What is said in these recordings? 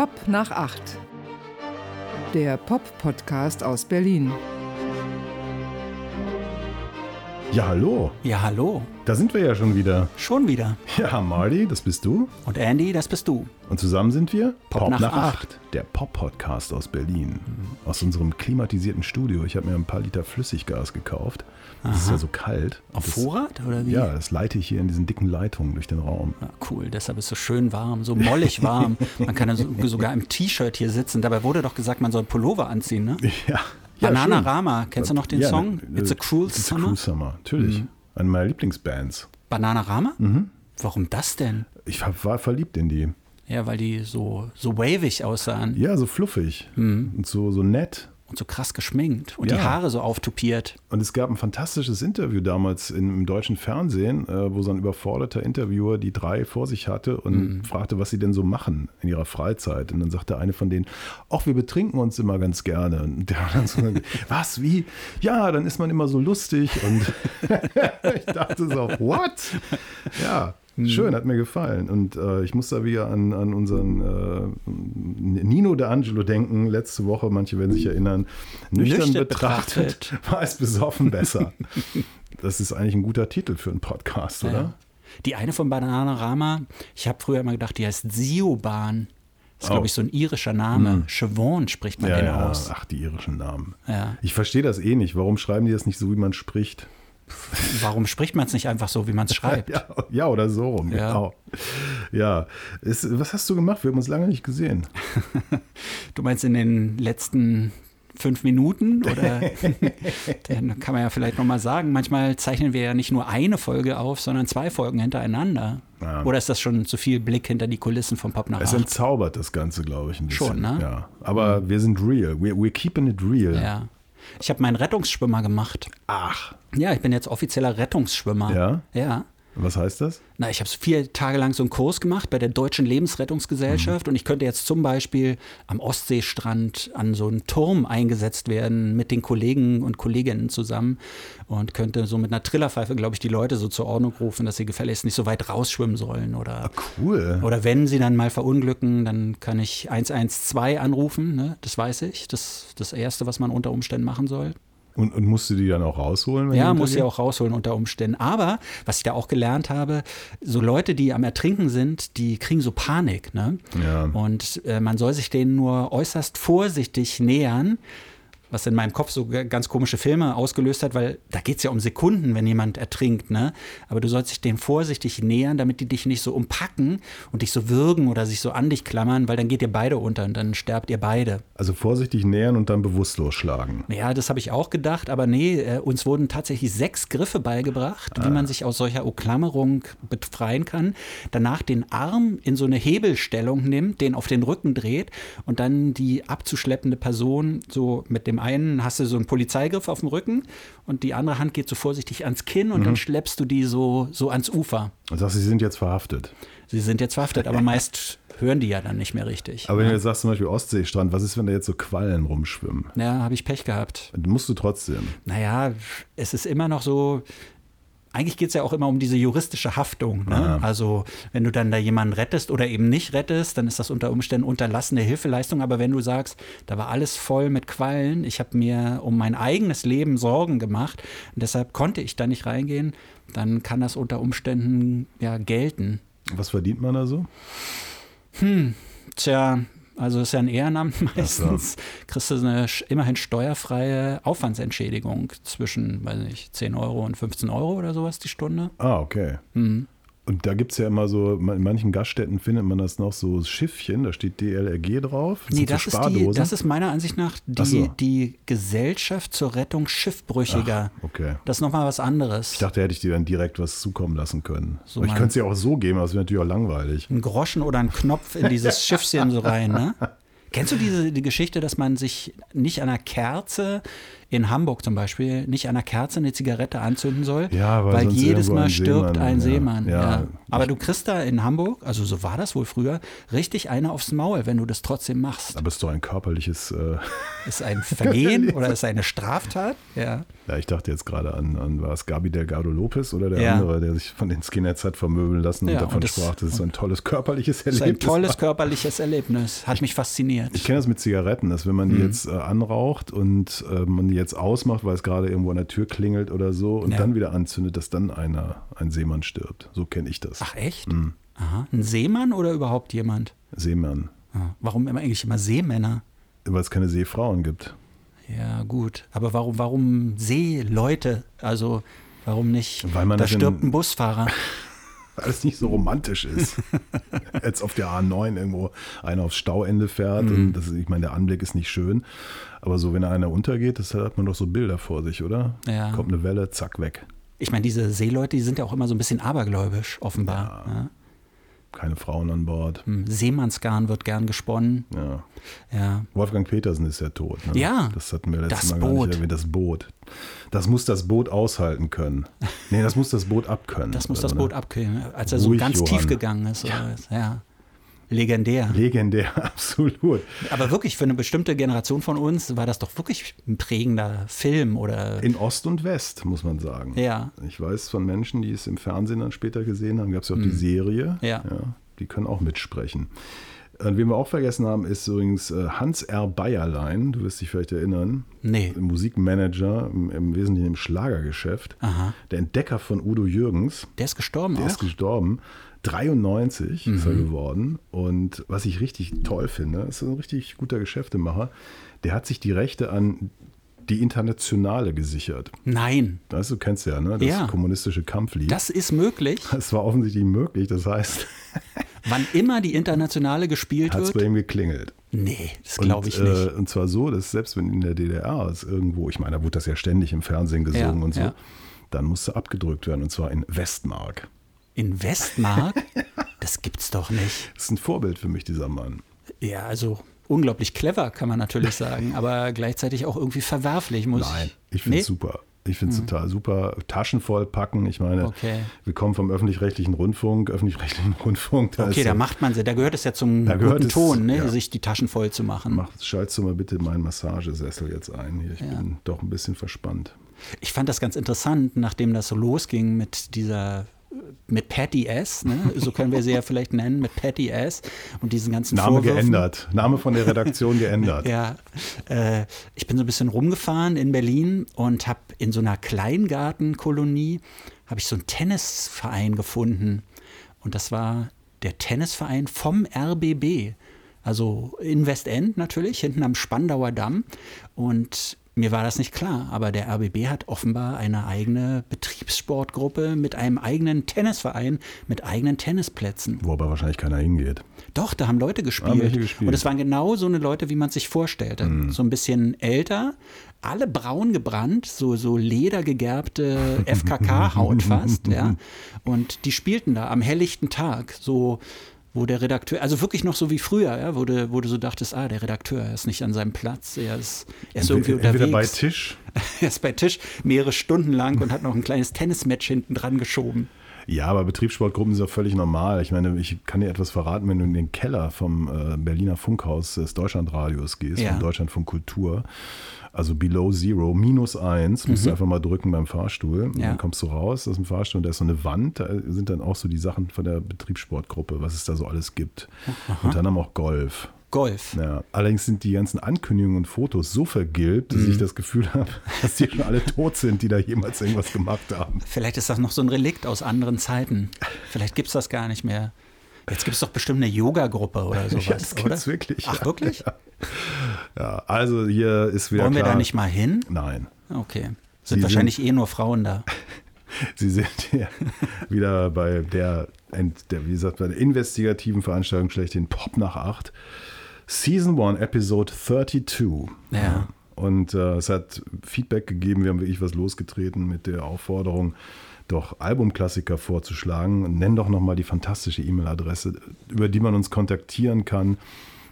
Pop nach acht. Der Pop-Podcast aus Berlin. Ja, hallo. Ja, hallo. Da sind wir ja schon wieder. Schon wieder. Ja, Marty, das bist du. Und Andy, das bist du. Und zusammen sind wir Pop nach acht. der Pop-Podcast aus Berlin. Aus unserem klimatisierten Studio. Ich habe mir ein paar Liter Flüssiggas gekauft. Das ist ja so kalt. Auf das, Vorrat oder wie? Ja, das leite ich hier in diesen dicken Leitungen durch den Raum. Ja, cool, deshalb ist es so schön warm, so mollig warm. Man kann sogar im T-Shirt hier sitzen. Dabei wurde doch gesagt, man soll Pullover anziehen, ne? Ja. Ja Banana schön. Rama, kennst du noch den Ja, Song? It's a Cruel It's a Summer? Cruel Summer, natürlich. Eine meiner Lieblingsbands. Banana Rama? Mhm. Warum das denn? Ich war verliebt in die. Ja, weil die so, so wavig aussahen Ja, so fluffig und so, so nett. Und so krass geschminkt und Ja. die Haare so auftupiert. Und es gab ein fantastisches Interview damals in, im deutschen Fernsehen, äh, wo so ein überforderter Interviewer die drei vor sich hatte und fragte, was sie denn so machen in ihrer Freizeit. Und dann sagte eine von denen, ach, wir betrinken uns immer ganz gerne. Und der dann so, was, wie? Ja, dann ist man immer so lustig. Und ich dachte so, what? Ja. Schön, hat mir gefallen. Und äh, ich muss da wieder an, an unseren äh, Nino D'Angelo denken, letzte Woche, manche werden sich erinnern. Nüchtern, Nüchtern betrachtet, betrachtet. war es besoffen besser. das ist eigentlich ein guter Titel für einen Podcast, oder? Ja. Die eine von Banana Rama, ich habe früher immer gedacht, die heißt Sioban. Das ist, Oh. glaube ich, so ein irischer Name. Siobhan spricht man Ja, den ja, aus. ach, die irischen Namen. Ja. Ich verstehe das eh nicht. Warum schreiben die das nicht so, wie man spricht? Warum spricht man es nicht einfach so, wie man es schreibt? Ja, ja, oder so rum, Ja. genau. Ja, ist, was hast du gemacht? Wir haben uns lange nicht gesehen. Du meinst in den letzten fünf Minuten? Oder dann kann man ja vielleicht nochmal sagen, manchmal zeichnen wir ja nicht nur eine Folge auf, sondern zwei Folgen hintereinander. Ja. Oder ist das schon zu viel Blick hinter die Kulissen von Pop nach Es entzaubert das Ganze, glaube ich, ein bisschen. Schon, ne? Ja. Aber wir sind real. We're, we're keeping it real. Ja. Ich habe meinen Rettungsschwimmer gemacht. Ach, Ja, ich bin jetzt offizieller Rettungsschwimmer. Ja? Ja. Was heißt das? Na, ich habe vier Tage lang so einen Kurs gemacht bei der Deutschen Lebensrettungsgesellschaft und ich könnte jetzt zum Beispiel am Ostseestrand an so einen Turm eingesetzt werden mit den Kollegen und Kolleginnen zusammen und könnte so mit einer Trillerpfeife, glaube ich, die Leute so zur Ordnung rufen, dass sie gefälligst nicht so weit rausschwimmen sollen oder Cool. oder wenn sie dann mal verunglücken, dann kann ich 112 anrufen, ne? das weiß ich. Das ist das Erste, was man unter Umständen machen soll. Und, und musst du die dann auch rausholen? Ja, die muss ja auch rausholen unter Umständen. Aber was ich da auch gelernt habe, so Leute, die am Ertrinken sind, die kriegen so Panik. Ne? Ja. Und äh, man soll sich denen nur äußerst vorsichtig nähern. Was in meinem Kopf so ganz komische Filme ausgelöst hat, weil da geht es ja um Sekunden, wenn jemand ertrinkt, ne? Aber du sollst dich denen vorsichtig nähern, damit die dich nicht so umpacken und dich so würgen oder sich so an dich klammern, weil dann geht ihr beide unter und dann sterbt ihr beide. Also vorsichtig nähern und dann bewusstlos schlagen. Ja, das habe ich auch gedacht, aber nee, äh, uns wurden tatsächlich sechs Griffe beigebracht, wie man sich aus solcher Umklammerung befreien kann. Danach den Arm in so eine Hebelstellung nimmt, den auf den Rücken dreht und dann die abzuschleppende Person so mit dem einen hast du so einen Polizeigriff auf dem Rücken und die andere Hand geht so vorsichtig ans Kinn und dann schleppst du die so, so ans Ufer. Und sagst, sie sind jetzt verhaftet. Sie sind jetzt verhaftet, aber meist hören die ja dann nicht mehr richtig. Aber wenn du jetzt sagst zum Beispiel Ostseestrand, was ist, wenn da jetzt so Quallen rumschwimmen? ja, habe ich Pech gehabt. Musst du trotzdem. Naja, es ist immer noch so. Eigentlich geht es ja auch immer um diese juristische Haftung. Ne? Ja. Also, wenn du dann da jemanden rettest oder eben nicht rettest, dann ist das unter Umständen unterlassene Hilfeleistung. Aber wenn du sagst, da war alles voll mit Quallen, ich habe mir um mein eigenes Leben Sorgen gemacht und deshalb konnte ich da nicht reingehen, dann kann das unter Umständen ja gelten. Was verdient man da so? Tja, also ist ja ein Ehrenamt meistens. Kriegst du eine immerhin steuerfreie Aufwandsentschädigung zwischen, weiß nicht, 10 Euro und 15 Euro oder sowas die Stunde. Ah, okay. Mhm. Und da gibt es ja immer so, in manchen Gaststätten findet man das noch so Schiffchen, da steht DLRG drauf. Nee, sind so das ist, die, das ist meiner Ansicht nach die, Ach so. die Gesellschaft zur Rettung Schiffbrüchiger. okay. Das ist nochmal was anderes. Ich dachte, hätte ich dir dann direkt was zukommen lassen können. So Aber ich könnte es ja auch so geben, aber es wäre natürlich auch langweilig. ein Groschen oder ein Knopf in dieses Schiffchen so rein, ne? Kennst du diese die Geschichte, dass man sich nicht an einer Kerze in Hamburg zum Beispiel nicht an der Kerze eine Zigarette anzünden soll, Ja, weil weil jedes Mal stirbt Seemann, ein. Seemann. Ja. Aber du kriegst da in Hamburg, also so war das wohl früher, richtig eine aufs Maul, wenn du das trotzdem machst. Aber ist doch ein körperliches. Äh, Ist ein Vergehen oder ist eine Straftat? Ja. ja, ich dachte jetzt gerade an, an war es Gabi Delgado Lopez oder der andere, der sich von den Skinheads hat vermöbeln lassen und davon und das- sprach, dass es ein tolles körperliches Das ist Erlebnis ein tolles körperliches Erlebnis. Hat mich fasziniert. Ich kenne das mit Zigaretten, dass wenn man die Mhm. jetzt äh, anraucht und äh, man die jetzt ausmacht, weil es gerade irgendwo an der Tür klingelt oder so und Ja. dann wieder anzündet, dass dann einer, ein Seemann stirbt. So kenne ich das. Ach echt? Mhm. Aha. Ein Seemann oder überhaupt jemand? Seemann. Ah, Warum immer eigentlich immer Seemänner? Weil es keine Seefrauen gibt. Ja, gut. Aber warum, warum Seeleute? Also, warum nicht? Weil man da stirbt ein Busfahrer. Weil es nicht so romantisch ist. Als auf der A9 irgendwo einer aufs Stauende fährt. Mhm. Und das, ist- ich meine, der Anblick ist nicht schön. Aber so, wenn einer untergeht, das hat man doch so Bilder vor sich, oder? Ja. Kommt eine Welle, zack, weg. Ich meine, diese Seeleute, die sind ja auch immer so ein bisschen abergläubisch, offenbar. Ja. Keine Frauen an Bord. Hm, Seemannsgarn wird gern gesponnen. Ja. Ja. Wolfgang Petersen ist ja tot. Ne? Ja, Das hatten wir letztes das Mal Boot. erwähnt. Das Boot. Das muss das Boot aushalten können. Nee, das muss das Boot abkönnen. Das muss Also, das ne? Boot abkühlen, als er so Ruhig, ganz Johann. tief gegangen ist. Ja. ja. Legendär. Legendär, absolut. Aber wirklich, für eine bestimmte Generation von uns war das doch wirklich ein prägender Film oder. In Ost und West, muss man sagen. Ja. Ich weiß von Menschen, die es im Fernsehen dann später gesehen haben, gab es ja auch die Serie. Mhm. Ja. Die können auch mitsprechen. Und wen wir auch vergessen haben, ist übrigens äh, Hans R. Bayerlein, du wirst dich vielleicht erinnern, Nee. Musikmanager im, im Wesentlichen im Schlagergeschäft, Aha. der Entdecker von Udo Jürgens, Der ist gestorben der auch. ist gestorben. 93 ist Mhm. er geworden. Und was ich richtig toll finde, ist ein richtig guter Geschäftemacher. Der hat sich die Rechte an die Internationale gesichert. Nein, Weißt du, kennst ja, ne? Das Ja. kommunistische Kampflied. das ist möglich. Das war offensichtlich möglich. Das heißt, Wann immer die Internationale gespielt hat es bei wird. ihm geklingelt. Nee, das glaube ich und, nicht. Äh, und zwar so, dass selbst wenn in der DDR es irgendwo, ich meine, da wurde das ja ständig im Fernsehen gesungen Ja, und so, ja. dann musste abgedrückt werden und zwar in Westmark. In Westmark? Das gibt's doch nicht. Das ist ein Vorbild für mich, dieser Mann. Ja, also unglaublich clever, kann man natürlich sagen, aber gleichzeitig auch irgendwie verwerflich, muss Nein, ich finde es Nee? super. Ich finde es total super. Taschen voll packen. Ich meine, Okay. wir kommen vom öffentlich-rechtlichen Rundfunk, öffentlich-rechtlichen Rundfunk. Da Okay, da ja- macht man sie. Da gehört es ja zum guten es, Ton, ne, ja. sich die Taschen voll zu machen. Mach, schaltst du mal bitte meinen Massagesessel jetzt ein. Hier. Ich bin doch ein bisschen verspannt. Ich fand das ganz interessant, nachdem das so losging mit dieser mit Patty S, ne? so können wir sie ja vielleicht nennen, mit Patty S und diesen ganzen Name Vorwürfen. geändert. Name von der Redaktion geändert. Ja, äh, ich bin so ein bisschen rumgefahren in Berlin und habe in so einer Kleingartenkolonie habe ich so einen Tennisverein gefunden und das war der Tennisverein vom RBB, also in Westend natürlich, hinten am Spandauer Damm und mir war das nicht klar, aber der RBB hat offenbar eine eigene Betriebssportgruppe mit einem eigenen Tennisverein, mit eigenen Tennisplätzen. Wo aber wahrscheinlich keiner hingeht. Doch, da haben Leute gespielt. Ah, welche gespielt? Mhm. Und es waren genau so eine Leute, wie man sich vorstellte. So ein bisschen älter, alle braun gebrannt, so, so ledergegerbte FKK-Haut fast. ja. Und die spielten da am helllichten Tag, so wo der Redakteur, also wirklich noch so wie früher, ja, wo, du, wo du so dachtest, ah, der Redakteur er ist nicht an seinem Platz, er ist, er ist irgendwie Entweder unterwegs. bei Tisch. er ist bei Tisch mehrere Stunden lang und hat noch ein kleines Tennismatch hinten dran geschoben. Ja, aber Betriebssportgruppen sind ja völlig normal. Ich meine, ich kann dir etwas verraten, wenn du in den Keller vom äh, Berliner Funkhaus des Deutschlandradios gehst, Ja. vom Deutschlandfunk Kultur, also Below Zero, minus eins, musst du einfach mal drücken beim Fahrstuhl. Und Mhm. Ja. Dann kommst du raus aus dem Fahrstuhl und da ist so eine Wand, da sind dann auch so die Sachen von der Betriebssportgruppe, was es da so alles gibt. Und dann haben auch Golf. Golf. Ja, allerdings sind die ganzen Ankündigungen und Fotos so vergilbt, dass ich das Gefühl habe, dass die schon alle tot sind, die da jemals irgendwas gemacht haben. Vielleicht ist das noch so ein Relikt aus anderen Zeiten. Vielleicht gibt es das gar nicht mehr. Jetzt gibt es doch bestimmt eine Yoga-Gruppe oder sowas, Ja, das oder? gibt's wirklich. Ach, wirklich? Ja, also hier ist wieder Wollen wir klar, da nicht mal hin? Nein. Okay. Sie Sind wahrscheinlich eh nur Frauen da. Sie sind hier wieder bei der, der, wie gesagt, bei der investigativen Veranstaltung schlechthin Pop nach 8. Season 1, Episode 32. Ja. Und äh, es hat Feedback gegeben, wir haben wirklich was losgetreten mit der Aufforderung, doch Albumklassiker vorzuschlagen. Nenn doch nochmal die fantastische E-Mail-Adresse, über die man uns kontaktieren kann.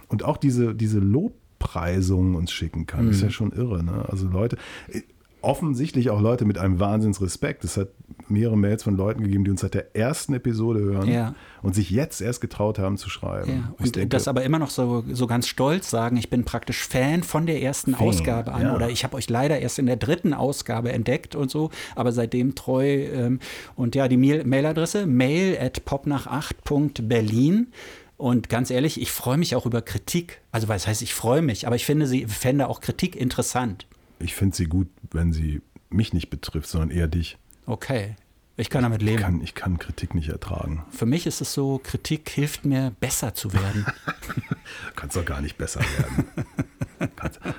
Und auch diese, diese Lobpreisungen uns schicken kann. Das ist ja schon irre. Ne? Also Leute, offensichtlich auch Leute mit einem Wahnsinnsrespekt. Es hat mehrere Mails von Leuten gegeben, die uns seit der ersten Episode hören Ja. und sich jetzt erst getraut haben zu schreiben. Ja, Ich und denke, das aber immer noch so, so ganz stolz sagen, ich bin praktisch Fan von der ersten Fan, Ausgabe an ja. oder ich habe euch leider erst in der dritten Ausgabe entdeckt und so, aber seitdem treu. Ähm, und ja, die Mail- Mailadresse mail at popnach8.berlin. Und ganz ehrlich, ich freue mich auch über Kritik. Also was heißt, ich freue mich, aber ich finde sie, fände auch Kritik interessant. Ich finde sie gut, wenn sie mich nicht betrifft, sondern eher dich. Okay, ich kann damit Ich leben. kann, ich kann Kritik nicht ertragen. Für mich ist es so, Kritik hilft mir, besser zu werden. Kannst doch gar nicht besser werden.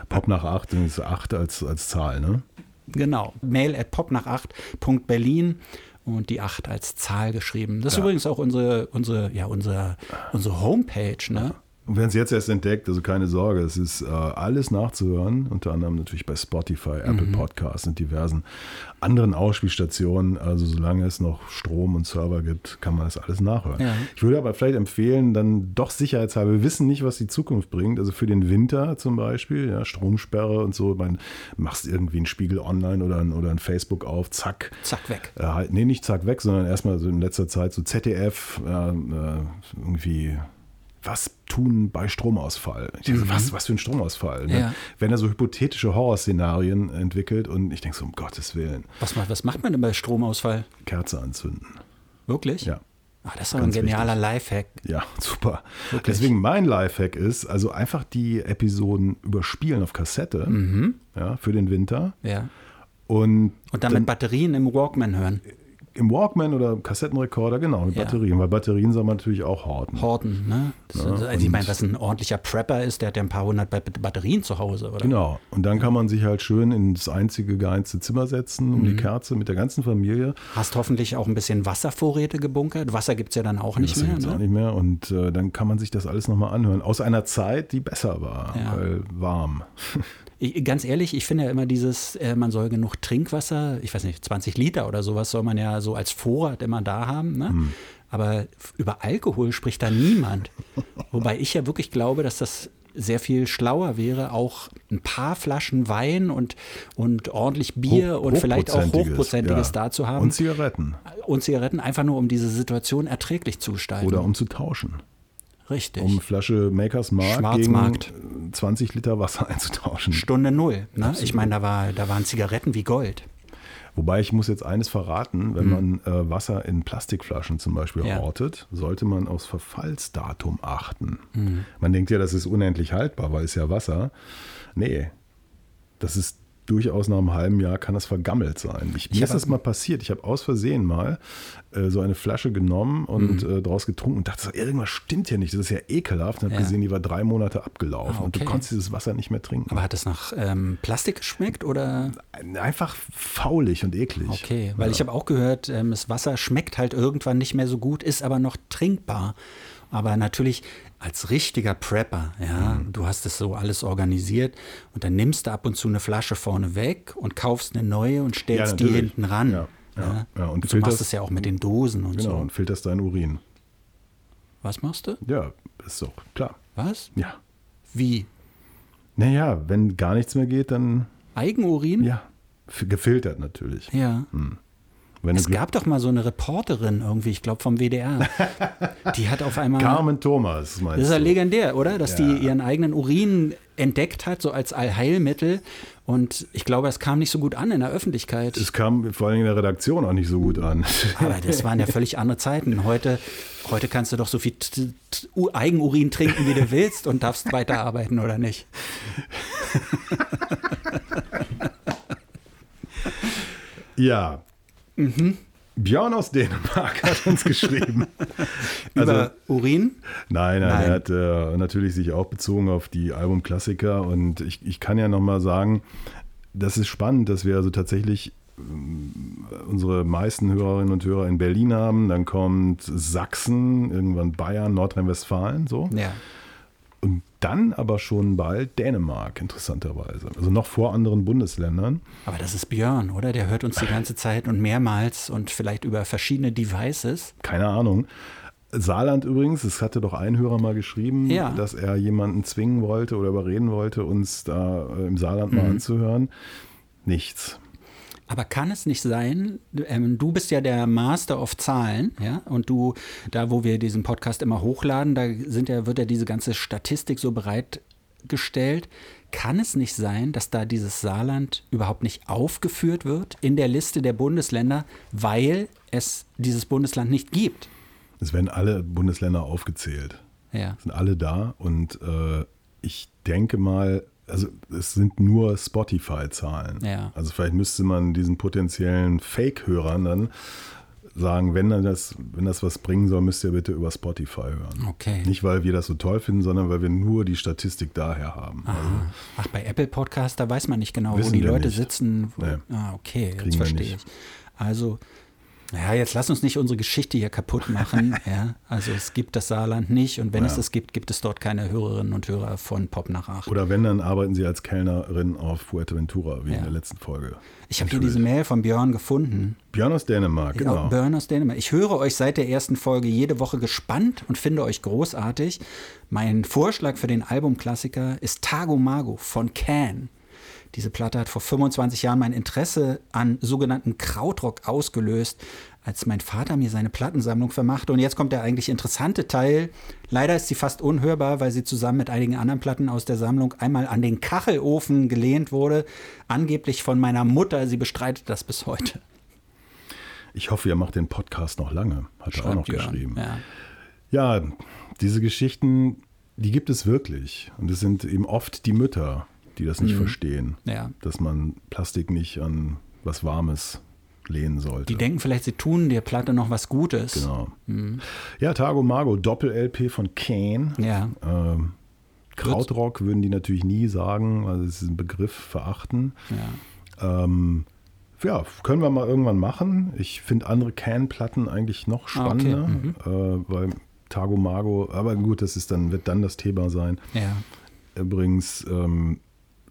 Pop nach 8 ist 8 als, als Zahl, ne? Genau. Mail at popnach8.berlin und die 8 als Zahl geschrieben. Das ist Ja. übrigens auch unsere, unsere, ja, unsere, unsere Homepage, ne? Und wer es jetzt erst entdeckt, also keine Sorge, es ist äh, alles nachzuhören, unter anderem natürlich bei Spotify, Apple Mhm. Podcasts und diversen anderen Ausspielstationen. Also solange es noch Strom und Server gibt, kann man das alles nachhören. Ja. Ich würde aber vielleicht empfehlen, dann doch sicherheitshalber, wir wissen nicht, was die Zukunft bringt. Also für den Winter zum Beispiel, ja, Stromsperre und so, man machst irgendwie einen Spiegel online oder ein, oder ein Facebook auf, zack, Zack, weg. äh, halt, nee, nicht zack weg, sondern erstmal so in letzter Zeit so ZDF, äh, irgendwie, was tun bei Stromausfall? Ich denke, so, was, was für ein Stromausfall? Ne? Mhm. Ja. Wenn er so hypothetische Horrorszenarien entwickelt und ich denke so, um Gottes Willen, Was, macht- was macht man denn bei Stromausfall? Kerze anzünden. Wirklich? Ja. Ah, das ist aber ein genialer Lifehack. Ja, super. Wirklich? Deswegen mein Lifehack ist, also einfach die Episoden überspielen auf Kassette Mhm. ja, für den Winter Ja. und Und dann mit Batterien im Walkman hören. Im Walkman oder Kassettenrekorder, genau, mit Ja. Batterien, weil Batterien soll man natürlich auch horten. Horten, ne? Das, also ich meine, was ein ordentlicher Prepper ist, der hat ja ein paar hundert Ba- Batterien zu Hause, oder? Genau. Und dann kann man sich halt schön in das einzige geheizte Zimmer setzen, Mhm. um die Kerze mit der ganzen Familie. Hast hoffentlich auch ein bisschen Wasservorräte gebunkert. Wasser gibt es ja dann auch nicht das mehr. gibt's Ne? auch nicht mehr. Und äh, dann kann man sich das alles nochmal anhören. Aus einer Zeit, die besser war, Ja. weil warm. Ich, ganz ehrlich, ich finde ja immer dieses, äh, man soll genug Trinkwasser, ich weiß nicht, 20 Liter oder sowas soll man ja so als Vorrat immer da haben. Ne? Hm. Aber über Alkohol spricht da niemand. Wobei ich ja wirklich glaube, dass das sehr viel schlauer wäre, auch ein paar Flaschen Wein und, und ordentlich Bier Hoch- und vielleicht auch Hochprozentiges, ja. da zu haben. Und Zigaretten. und Zigaretten, einfach nur um diese Situation erträglich zu gestalten. Oder um zu tauschen. Richtig. Um eine Flasche Makers Mark gegen äh, 20 Liter Wasser einzutauschen. Stunde null. Ne? Ich meine, da, war, da waren Zigaretten wie Gold. Wobei ich muss jetzt eines verraten, wenn man äh, Wasser in Plastikflaschen zum Beispiel Mhm. Ja. hortet, sollte man aufs Verfallsdatum achten. Mhm. Man denkt ja, das ist unendlich haltbar, weil es ja Wasser. Nee, das ist durchaus nach einem halben Jahr kann das vergammelt sein. Ich, mir ist das mal passiert. Ich habe aus Versehen mal äh, so eine Flasche genommen und Mhm. äh, draus getrunken und dachte, so, irgendwas stimmt hier nicht. Das ist ja ekelhaft. Und habe Ja. gesehen, die war drei Monate abgelaufen Ah, und du okay. konntest dieses Wasser nicht mehr trinken. Aber hat es nach ähm, Plastik geschmeckt oder? Einfach faulig und eklig. Okay, weil ich habe auch gehört, ähm, das Wasser schmeckt halt irgendwann nicht mehr so gut, ist aber noch trinkbar. Aber natürlich als richtiger Prepper, ja, Mhm. du hast es so alles organisiert und dann nimmst du ab und zu eine Flasche vorne weg und kaufst eine neue und stellst die natürlich. hinten ran. Ja, ja, ja. Und Und, du machst es ja auch mit den Dosen und Genau, so. und filterst deinen Urin. Was machst du? Ja, ist doch klar. Was? Ja. Wie? Naja, wenn gar nichts mehr geht, dann Eigenurin? ja, gefiltert natürlich. Ja. Wenn Es du gab doch mal so eine Reporterin irgendwie, ich glaube vom WDR. Die hat auf einmal. Carmen Thomas, meinst Das ist ja du? legendär, oder? Dass Ja. die ihren eigenen Urin entdeckt hat, so als Allheilmittel. Und ich glaube, es kam nicht so gut an in der Öffentlichkeit. Es kam vor allem in der Redaktion auch nicht so gut an. Aber das waren ja völlig andere Zeiten. Heute, heute kannst du doch so viel Eigenurin trinken, wie du willst und darfst weiterarbeiten, oder nicht? ja. Mhm. Björn aus Dänemark hat uns geschrieben. Also, Über Urin? Nein, nein, Nein. er hat äh, natürlich sich auch bezogen auf die Albumklassiker und ich, ich kann ja nochmal sagen, das ist spannend, dass wir also tatsächlich ähm, unsere meisten Hörerinnen und Hörer in Berlin haben, dann kommt Sachsen, irgendwann Bayern, Nordrhein-Westfalen, so. Ja. Und dann aber schon bald Dänemark, interessanterweise. Also noch vor anderen Bundesländern. Aber das ist Björn, oder? Der hört uns die ganze Zeit und mehrmals und vielleicht über verschiedene Devices. Keine Ahnung. Saarland übrigens, es hatte doch ein Hörer mal geschrieben, Ja. dass er jemanden zwingen wollte oder überreden wollte, uns da äh, im Saarland mal anzuhören. Nichts. Aber kann es nicht sein, ähm, du bist ja der Master of Zahlen, ja, und du, da wo wir diesen Podcast immer hochladen, da sind ja, wird ja diese ganze Statistik so bereitgestellt. Kann es nicht sein, dass da dieses Saarland überhaupt nicht aufgeführt wird in der Liste der Bundesländer, weil es dieses Bundesland nicht gibt? Es werden alle Bundesländer aufgezählt. Ja. sind alle da und äh, ich denke mal, also es sind nur Spotify-Zahlen. Ja. Also vielleicht müsste man diesen potenziellen Fake-Hörern dann sagen, wenn das, wenn das was bringen soll, müsst ihr bitte über Spotify hören. Okay. Nicht, weil wir das so toll finden, sondern weil wir nur die Statistik daher haben. Also, Ach, bei Apple Podcast, da weiß man nicht genau, wo die Leute nicht. sitzen. Wo, Nee. Ah, okay, Kriegen jetzt verstehe ich. Also, ja, jetzt lass uns nicht unsere Geschichte hier kaputt machen. ja, also es gibt das Saarland nicht und wenn es Ja. es gibt, gibt es dort keine Hörerinnen und Hörer von Pop nach acht. oder wenn, dann arbeiten sie als Kellnerin auf Fuerteventura, wie Ja. in der letzten Folge. Ich habe hier diese Mail von Björn gefunden. Björn aus Dänemark, Genau. genau. Björn aus Dänemark. Ich höre euch seit der ersten Folge jede Woche gespannt und finde euch großartig. Mein Vorschlag für den Albumklassiker ist Tago Mago von Can. Diese Platte hat vor 25 Jahren mein Interesse an sogenannten Krautrock ausgelöst, als mein Vater mir seine Plattensammlung vermachte. Und jetzt kommt der eigentlich interessante Teil. Leider ist sie fast unhörbar, weil sie zusammen mit einigen anderen Platten aus der Sammlung einmal an den Kachelofen gelehnt wurde. Angeblich von meiner Mutter. Sie bestreitet das bis heute. Ich hoffe, ihr macht den Podcast noch lange, hat er auch noch geschrieben. Ja. Ja, diese Geschichten, die gibt es wirklich. Und es sind eben oft die Mütter, die das nicht verstehen, Mhm. Ja. dass man Plastik nicht an was Warmes lehnen sollte. Die denken vielleicht, sie tun der Platte noch was Gutes. genau. Ja, Tago Mago, Doppel-LP von Kane. Ja. Ähm, Krautrock würden die natürlich nie sagen, also es ist ein Begriff verachten. ja. Ähm, ja, können wir mal irgendwann machen. Ich finde andere Can-Platten eigentlich noch Ah, okay. spannender, äh, weil Tago Mago, aber gut, das ist dann, wird dann das Thema sein. Ja. Übrigens ähm,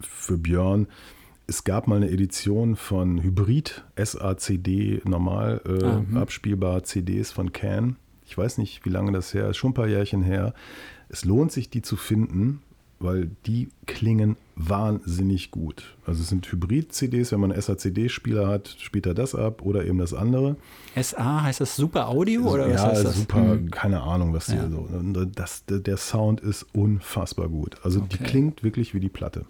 für Björn, es gab mal eine Edition von Hybrid SACD, normal äh, Ah, hm. abspielbar CDs von Can. Ich weiß nicht, wie lange das her ist, schon ein paar Jährchen her. Es lohnt sich, die zu finden, weil die klingen wahnsinnig gut. Also es sind Hybrid-CDs, wenn man einen SACD-Spieler hat, spielt er das ab oder eben das andere. SA heißt das Super Audio oder was ja, heißt das? super, Hm. keine Ahnung, was die Ja. so. und Das, der, Sound ist unfassbar gut. Also die Okay. klingt wirklich wie die Platte.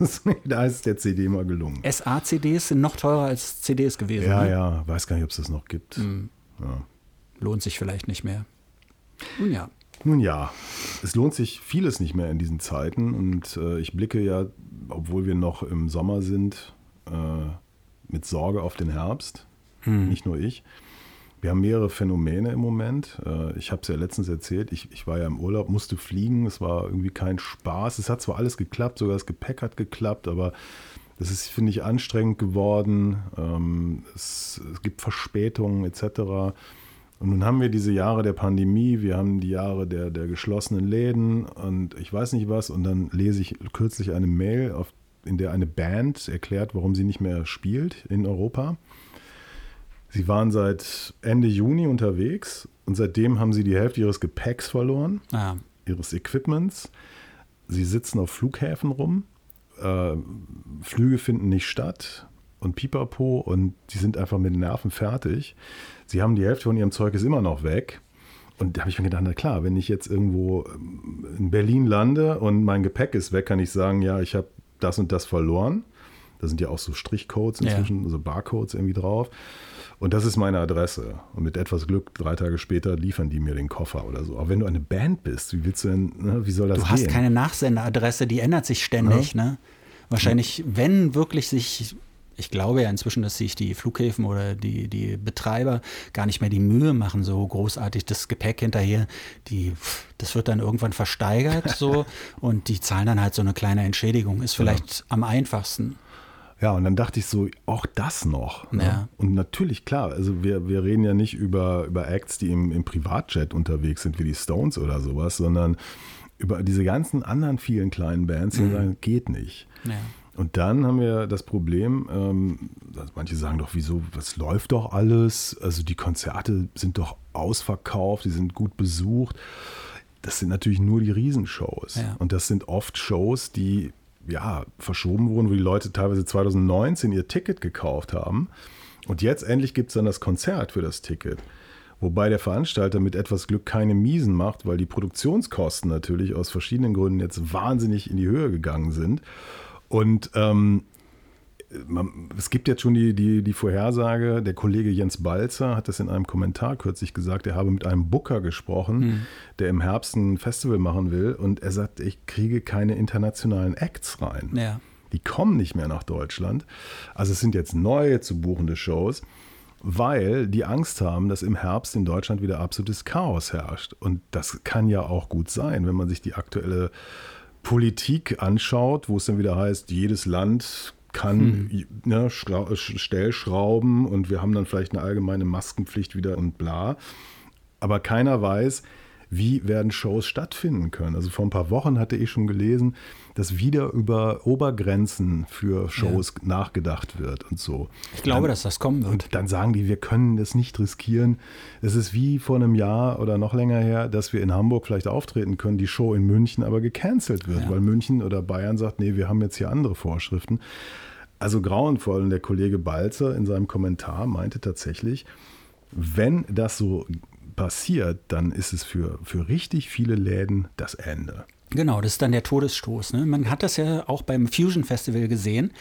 Ist, da ist der CD mal gelungen. SA-CDs sind noch teurer als CDs gewesen. Ja, ne? ja, weiß gar nicht, ob es das noch gibt. Hm. Ja. Lohnt sich vielleicht nicht mehr. Nun ja. Nun ja, es lohnt sich vieles nicht mehr in diesen Zeiten und äh, ich blicke ja, obwohl wir noch im Sommer sind, äh, mit Sorge auf den Herbst. Nicht nur ich. Wir haben mehrere Phänomene im Moment. Äh, ich habe es ja letztens erzählt, ich, ich war ja im Urlaub, musste fliegen, es war irgendwie kein Spaß. Es hat zwar alles geklappt, sogar das Gepäck hat geklappt, aber das ist, finde ich, anstrengend geworden. Ähm, es, es gibt Verspätungen etc. Und nun haben wir diese Jahre der Pandemie, wir haben die Jahre der, der geschlossenen Läden und ich weiß nicht was. Und dann lese ich kürzlich eine Mail, auf, in der eine Band erklärt, warum sie nicht mehr spielt in Europa. Sie waren seit Ende Juni unterwegs und seitdem haben sie die Hälfte ihres Gepäcks verloren, Ah, ihres Equipments. Sie sitzen auf Flughäfen rum, äh, Flüge finden nicht statt und pipapo und die sind einfach mit den Nerven fertig. Sie haben die Hälfte von ihrem Zeug ist immer noch weg. Und da habe ich mir gedacht, na klar, wenn ich jetzt irgendwo ähm, in Berlin lande und mein Gepäck ist weg, kann ich sagen, ja, ich habe das und das verloren. Da sind ja auch so Strichcodes Ja. inzwischen, so Barcodes irgendwie drauf. Und das ist meine Adresse. Und mit etwas Glück, drei Tage später, liefern die mir den Koffer oder so. Aber wenn du eine Band bist, wie willst du denn, ne, wie soll das du gehen? hast keine Nachsenderadresse, die ändert sich ständig. Ne? Wahrscheinlich, wenn wirklich sich, ich glaube ja inzwischen, dass sich die Flughäfen oder die, die Betreiber gar nicht mehr die Mühe machen, so großartig das Gepäck hinterher. Die, das wird dann irgendwann versteigert so und die zahlen dann halt so eine kleine Entschädigung. Ist vielleicht am einfachsten. Ja, und dann dachte ich so, auch das noch. Ne? Ja. Und natürlich, klar, also wir, wir reden ja nicht über, über Acts, die im, im Privatjet unterwegs sind, wie die Stones oder sowas, sondern über diese ganzen anderen vielen kleinen Bands, die sagen, geht nicht. Ja. Und dann haben wir das Problem, ähm, manche sagen doch, wieso, das läuft doch alles, also die Konzerte sind doch ausverkauft, die sind gut besucht. Das sind natürlich nur die Riesenshows. Ja. Und das sind oft Shows, die ja verschoben wurden, wo die Leute teilweise 2019 ihr Ticket gekauft haben. Und jetzt endlich gibt es dann das Konzert für das Ticket. Wobei der Veranstalter mit etwas Glück keine Miesen macht, weil die Produktionskosten natürlich aus verschiedenen Gründen jetzt wahnsinnig in die Höhe gegangen sind. Und ähm, man, es gibt jetzt schon die, die, die Vorhersage, der Kollege Jens Balzer hat das in einem Kommentar kürzlich gesagt, er habe mit einem Booker gesprochen, Mhm. der im Herbst ein Festival machen will und er sagt, ich kriege keine internationalen Acts rein. Ja. Die kommen nicht mehr nach Deutschland. Also es sind jetzt neue zu buchende Shows, weil die Angst haben, dass im Herbst in Deutschland wieder absolutes Chaos herrscht. Und das kann ja auch gut sein, wenn man sich die aktuelle Politik anschaut, wo es dann wieder heißt, jedes Land kann ne, Schra- Stellschrauben und wir haben dann vielleicht eine allgemeine Maskenpflicht wieder und bla. Aber keiner weiß, wie werden Shows stattfinden können. Also vor ein paar Wochen hatte ich schon gelesen, dass wieder über Obergrenzen für Shows nachgedacht wird und so. Ich glaube, dass das kommen wird. Und dann sagen die, wir können das nicht riskieren. Es ist wie vor einem Jahr oder noch länger her, dass wir in Hamburg vielleicht auftreten können, die Show in München aber gecancelt wird, Ja. weil München oder Bayern sagt, nee, wir haben jetzt hier andere Vorschriften. Also grauenvoll. Und der Kollege Balzer in seinem Kommentar meinte tatsächlich, wenn das so passiert, dann ist es für, für richtig viele Läden das Ende. Genau, das ist dann der Todesstoß. Ne? Man hat das ja auch beim Fusion Festival gesehen.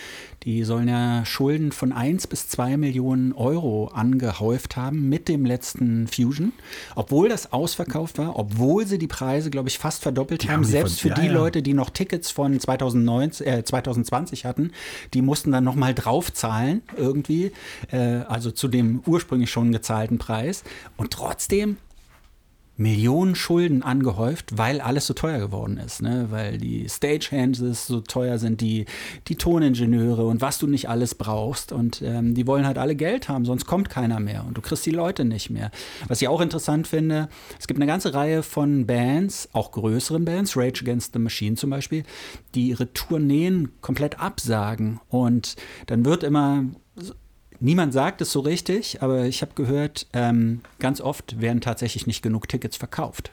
Die sollen ja Schulden von 1 bis 2 Millionen Euro angehäuft haben mit dem letzten Fusion. Obwohl das ausverkauft war, obwohl sie die Preise, glaube ich, fast verdoppelt Die haben. haben Selbst von- für ja, die ja. Leute, die noch Tickets von 2019, äh, 2020 hatten, die mussten dann nochmal draufzahlen irgendwie. Äh, also zu dem ursprünglich schon gezahlten Preis. Und trotzdem Millionen Schulden angehäuft, weil alles so teuer geworden ist, ne? weil die Stagehands so teuer sind, die, die Toningenieure und was du nicht alles brauchst und ähm, die wollen halt alle Geld haben, sonst kommt keiner mehr und du kriegst die Leute nicht mehr. Was ich auch interessant finde, es gibt eine ganze Reihe von Bands, auch größeren Bands, Rage Against the Machine zum Beispiel, die ihre Tourneen komplett absagen und dann wird immer Niemand sagt es so richtig, aber ich habe gehört, ähm, ganz oft werden tatsächlich nicht genug Tickets verkauft.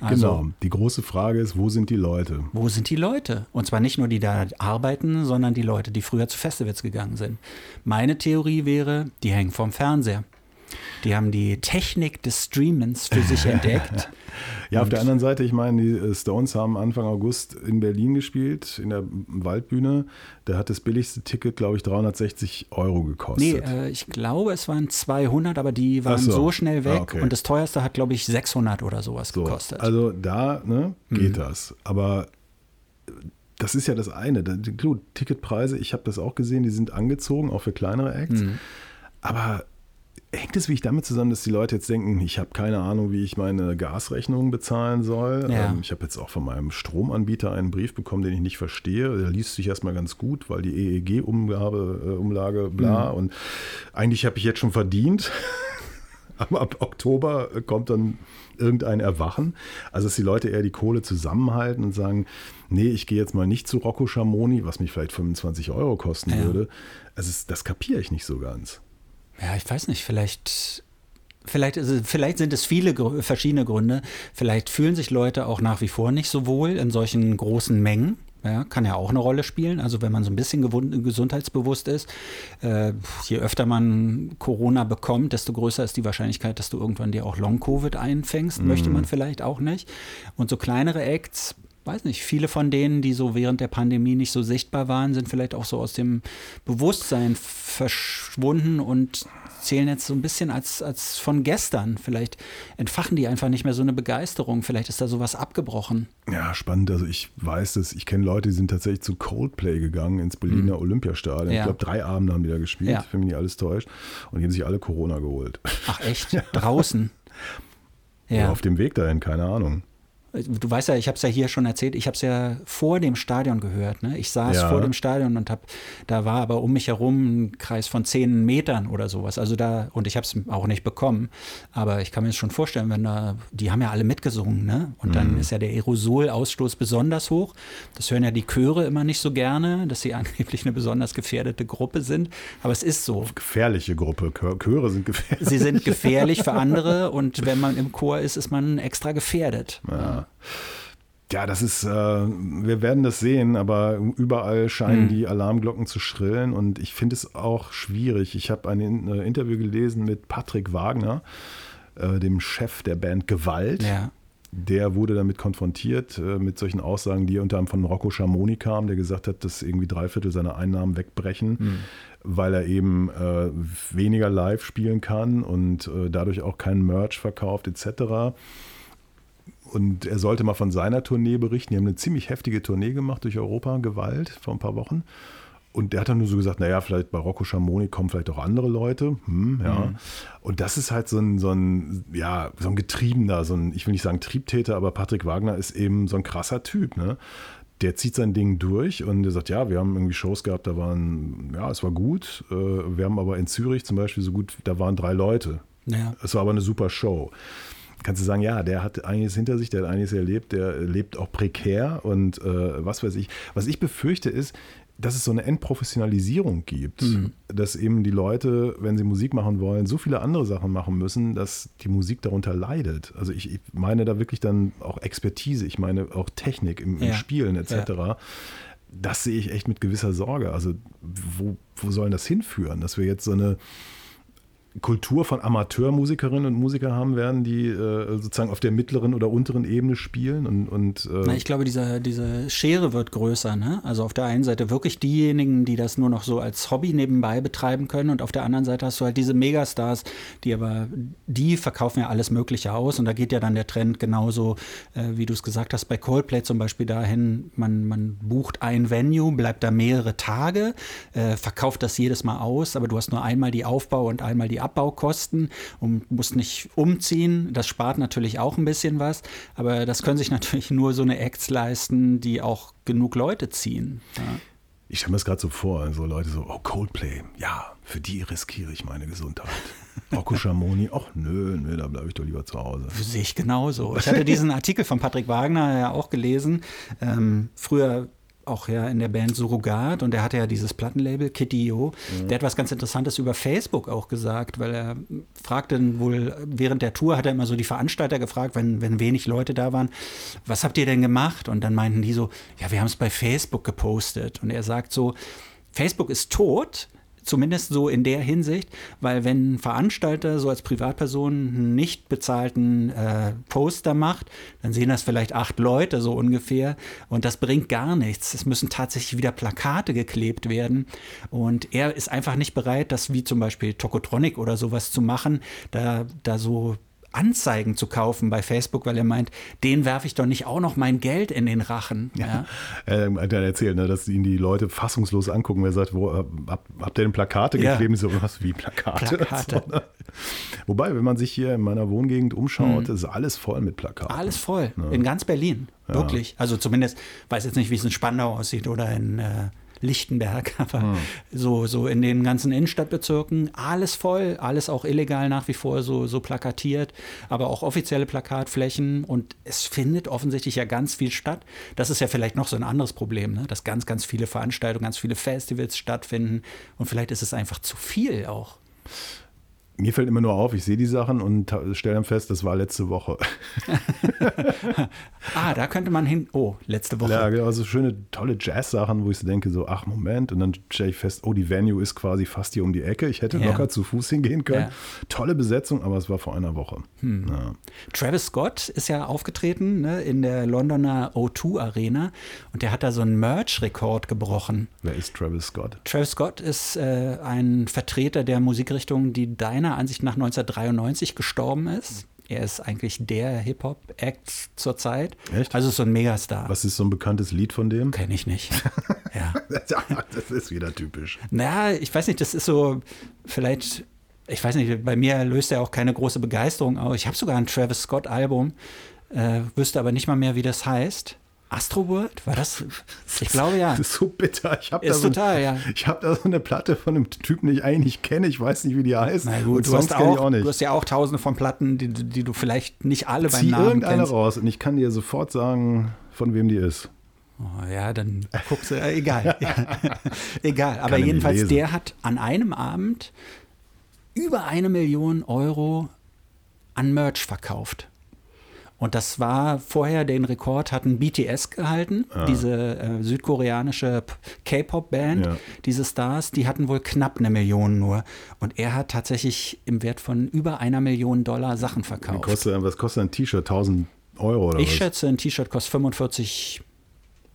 Also, genau. Die große Frage ist, wo sind die Leute? Wo sind die Leute? Und zwar nicht nur die da arbeiten, sondern die Leute, die früher zu Festivals gegangen sind. Meine Theorie wäre, die hängen vorm Fernseher. Die haben die Technik des Streamens für sich entdeckt. Ja, auf der anderen Seite, ich meine, die äh, Stones haben Anfang August in Berlin gespielt, in der Waldbühne. Da hat das billigste Ticket, glaube ich, 360 Euro Nee, gekostet. äh, ich glaube, es waren 200, aber die waren so. so. schnell weg. Ah, okay. Und das teuerste hat, glaube ich, 600 oder sowas so, gekostet. also da ne, Mhm. geht das. Aber äh, das ist ja das eine. Gut, Ticketpreise, ich habe das auch gesehen, die sind angezogen, auch für kleinere Acts. Mhm. Aber hängt es wirklich damit zusammen, dass die Leute jetzt denken, ich habe keine Ahnung, wie ich meine Gasrechnung bezahlen soll? Ja. Ähm, ich habe jetzt auch von meinem Stromanbieter einen Brief bekommen, den ich nicht verstehe. Der liest sich erstmal ganz gut, weil die EEG-Umlage, äh, Umlage, bla. Mhm. Und eigentlich habe ich jetzt schon verdient. Aber ab Oktober äh, kommt dann irgendein Erwachen. Also, dass die Leute eher die Kohle zusammenhalten und sagen, nee, ich gehe jetzt mal nicht zu Rocco Schamoni, was mich vielleicht 25 Euro kosten Ja. würde. Also, das kapiere ich nicht so ganz. Ja, ich weiß nicht, vielleicht, vielleicht, vielleicht sind es viele verschiedene Gründe. Vielleicht fühlen sich Leute auch nach wie vor nicht so wohl in solchen großen Mengen. Ja, kann ja auch eine Rolle spielen. Also wenn man so ein bisschen gesundheitsbewusst ist, äh, je öfter man Corona bekommt, desto größer ist die Wahrscheinlichkeit, dass du irgendwann dir auch Long-Covid einfängst. Möchte man vielleicht auch nicht. Und so kleinere Acts, weiß nicht, viele von denen, die so während der Pandemie nicht so sichtbar waren, sind vielleicht auch so aus dem Bewusstsein verschwunden und zählen jetzt so ein bisschen als, als von gestern. Vielleicht entfachen die einfach nicht mehr so eine Begeisterung. Vielleicht ist da sowas abgebrochen. Ja, spannend. Also ich weiß das, ich kenne Leute, die sind tatsächlich zu Coldplay gegangen ins Berliner Olympiastadion. Mhm. Ja. Ich glaube, drei Abende haben die da gespielt, Ja. wenn mich nicht alles täuscht. Und die haben sich alle Corona geholt. Ach echt? Draußen? Oder Ja. auf dem Weg dahin, keine Ahnung. Du weißt ja, ich habe es ja hier schon erzählt, ich habe es ja vor dem Stadion gehört. Ne? Ich saß Ja. vor dem Stadion und hab, da war aber um mich herum ein Kreis von zehn Metern oder sowas. Also da, und ich habe es auch nicht bekommen. Aber ich kann mir das schon vorstellen, wenn da, die haben ja alle mitgesungen, ne? Und dann ist ja der Aerosolausstoß besonders hoch. Das hören ja die Chöre immer nicht so gerne, dass sie angeblich eine besonders gefährdete Gruppe sind. Aber es ist so. Gefährliche Gruppe. Chö- Chöre sind gefährlich. Sie sind gefährlich für andere und wenn man im Chor ist, ist man extra gefährdet. Ja. Ja, das ist, äh, wir werden das sehen, aber überall scheinen die Alarmglocken zu schrillen und ich finde es auch schwierig. Ich habe ein In- äh, Interview gelesen mit Patrick Wagner, äh, dem Chef der Band Gewalt. Ja. Der wurde damit konfrontiert äh, mit solchen Aussagen, die unter anderem von Rocco Schamoni kamen, der gesagt hat, dass irgendwie drei Viertel seiner Einnahmen wegbrechen, weil er eben äh, weniger live spielen kann und äh, dadurch auch keinen Merch verkauft etc. Und er sollte mal von seiner Tournee berichten. Die haben eine ziemlich heftige Tournee gemacht durch Europa, Gewalt, vor ein paar Wochen. Und der hat dann nur so gesagt, naja, vielleicht bei Rocco Schamoni kommen vielleicht auch andere Leute. Hm, ja. Und das ist halt so ein, so ein, ja, so ein Getriebener, so ein, ich will nicht sagen Triebtäter, aber Patrick Wagner ist eben so ein krasser Typ, ne? Der zieht sein Ding durch und der sagt, ja, wir haben irgendwie Shows gehabt, da waren, ja, es war gut. Äh, Wir haben aber in Zürich zum Beispiel so gut, da waren drei Leute. Ja. Es war aber eine super Show. Kannst du sagen, ja, der hat einiges hinter sich, der hat einiges erlebt, der lebt auch prekär und äh, was weiß ich. Was ich befürchte ist, dass es so eine Entprofessionalisierung gibt, dass eben die Leute, wenn sie Musik machen wollen, so viele andere Sachen machen müssen, dass die Musik darunter leidet. Also ich, ich meine da wirklich dann auch Expertise, ich meine auch Technik im, im Ja. Spielen etc. Das sehe ich echt mit gewisser Sorge. Also wo, wo soll das hinführen, dass wir jetzt so eine Kultur von Amateurmusikerinnen und Musikern haben werden, die äh, sozusagen auf der mittleren oder unteren Ebene spielen und, und äh, Na, ich glaube, diese, diese Schere wird größer. Ne? Also auf der einen Seite wirklich diejenigen, die das nur noch so als Hobby nebenbei betreiben können und auf der anderen Seite hast du halt diese Megastars, die aber, die verkaufen ja alles Mögliche aus und da geht ja dann der Trend genauso, äh, wie du es gesagt hast, bei Coldplay zum Beispiel dahin, man, man bucht ein Venue, bleibt da mehrere Tage, äh, verkauft das jedes Mal aus, aber du hast nur einmal die Aufbau- und einmal die Abbaukosten und musst nicht umziehen. Das spart natürlich auch ein bisschen was, aber das können sich natürlich nur so eine Acts leisten, die auch genug Leute ziehen. Ja. ich stelle mir das gerade so vor, so Leute so, oh Coldplay, ja, für die riskiere ich meine Gesundheit. Rocco Schamoni, ach nö, nö, da bleibe ich doch lieber zu Hause. Sehe ich genauso. Ich hatte diesen Artikel von Patrick Wagner ja auch gelesen. Ähm, früher auch ja in der Band Surrogat und der hatte ja dieses Plattenlabel Kitty.io. Der hat was ganz Interessantes über Facebook auch gesagt, weil er fragte wohl während der Tour hat er immer so die Veranstalter gefragt, wenn, wenn wenig Leute da waren, was habt ihr denn gemacht? Und dann meinten die so, ja, wir haben es bei Facebook gepostet. Und er sagt so, Facebook ist tot, Zumindest so in der Hinsicht, weil wenn ein Veranstalter so als Privatperson einen nicht bezahlten äh, Poster macht, dann sehen das vielleicht acht Leute so ungefähr und das bringt gar nichts. Es müssen tatsächlich wieder Plakate geklebt werden und er ist einfach nicht bereit, das wie zum Beispiel Tokotronic oder sowas zu machen, da, da so Anzeigen zu kaufen bei Facebook, weil er meint, den werfe ich doch nicht auch noch mein Geld in den Rachen. Ja. Er hat dann erzählt, ne, dass ihn die Leute fassungslos angucken, wer sagt, wo, äh, hab, habt ihr denn Plakate Ja. geklebt? So, was, wie Plakate? Plakate. So, ne? Wobei, wenn man sich hier in meiner Wohngegend umschaut, ist alles voll mit Plakaten. Alles voll. In ganz Berlin. Wirklich. Also zumindest, weiß jetzt nicht, wie es in Spandau aussieht oder in äh, Lichtenberg, aber so, so in den ganzen Innenstadtbezirken, alles voll, alles auch illegal nach wie vor so, so plakatiert, aber auch offizielle Plakatflächen und es findet offensichtlich ja ganz viel statt. Das ist ja vielleicht noch so ein anderes Problem, ne? dass ganz, ganz viele Veranstaltungen, ganz viele Festivals stattfinden und vielleicht ist es einfach zu viel auch. Mir fällt immer nur auf, ich sehe die Sachen und stelle dann fest, das war letzte Woche. Ah, da könnte man hin. Oh, letzte Woche. Ja, genau, so schöne, tolle Jazz-Sachen, wo ich so denke, so, ach Moment, und dann stelle ich fest, oh, die Venue ist quasi fast hier um die Ecke. Ich hätte Ja. locker zu Fuß hingehen können. Ja. Tolle Besetzung, aber es war vor einer Woche. Ja. Travis Scott ist ja aufgetreten ne, in der Londoner O2 Arena und der hat da so einen Merch-Rekord gebrochen. Wer ist Travis Scott? Travis Scott ist äh, ein Vertreter der Musikrichtung, die deiner Ansicht nach 1993 gestorben ist. Er ist eigentlich der Hip-Hop-Act zur Zeit. Echt? Also ist so ein Megastar. Was ist so ein bekanntes Lied von dem? Kenne ich nicht. ja. das ist wieder typisch. Naja, ich weiß nicht, das ist so, vielleicht, ich weiß nicht, bei mir löst er auch keine große Begeisterung aus. Ich habe sogar ein Travis Scott-Album. äh, wüsste aber nicht mal mehr, wie das heißt. Astroworld? War das? Ich glaube ja. Das ist so bitter. Ich habe da, so, total, ja. hab da so eine Platte von einem Typen, den ich eigentlich kenne. Ich weiß nicht, wie die heißt. Na gut, Und du hast, auch, auch nicht. du hast ja auch tausende von Platten, die, die du vielleicht nicht alle beim Zieh Namen irgendeine kennst. raus und ich kann dir sofort sagen, von wem die ist. Oh, ja, dann guckst du, äh, egal. egal, aber Kann jedenfalls, der hat an einem Abend über eine Million Euro an Merch verkauft. Und das war vorher, den Rekord hatten BTS gehalten, diese äh, südkoreanische K-Pop-Band, Ja. diese Stars, die hatten wohl knapp eine Million nur. Und er hat tatsächlich im Wert von über einer Million Dollar Sachen verkauft. Kostet, was kostet ein T-Shirt? 1000 Euro oder Ich was? schätze, ein T-Shirt kostet 45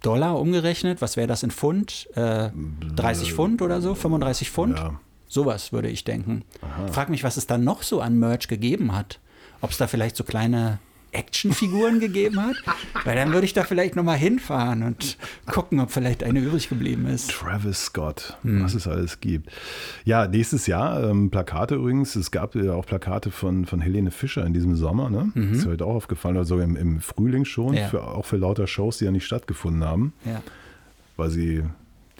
Dollar umgerechnet. Was wäre das in Pfund? Äh, 30 Pfund oder so? 35 Pfund? Ja. Sowas würde ich denken. Frag mich, was es dann noch so an Merch gegeben hat. Ob es da vielleicht so kleine Actionfiguren gegeben hat? Weil dann würde ich da vielleicht nochmal hinfahren und gucken, ob vielleicht eine übrig geblieben ist. Travis Scott, Hm. was es alles gibt. Ja, nächstes Jahr ähm, Plakate übrigens. Es gab ja auch Plakate von, von Helene Fischer in diesem Sommer. Ne? Ist heute auch aufgefallen, also im, im Frühling schon, Mhm. Ja. für, auch für lauter Shows, die ja nicht stattgefunden haben, Ja. weil sie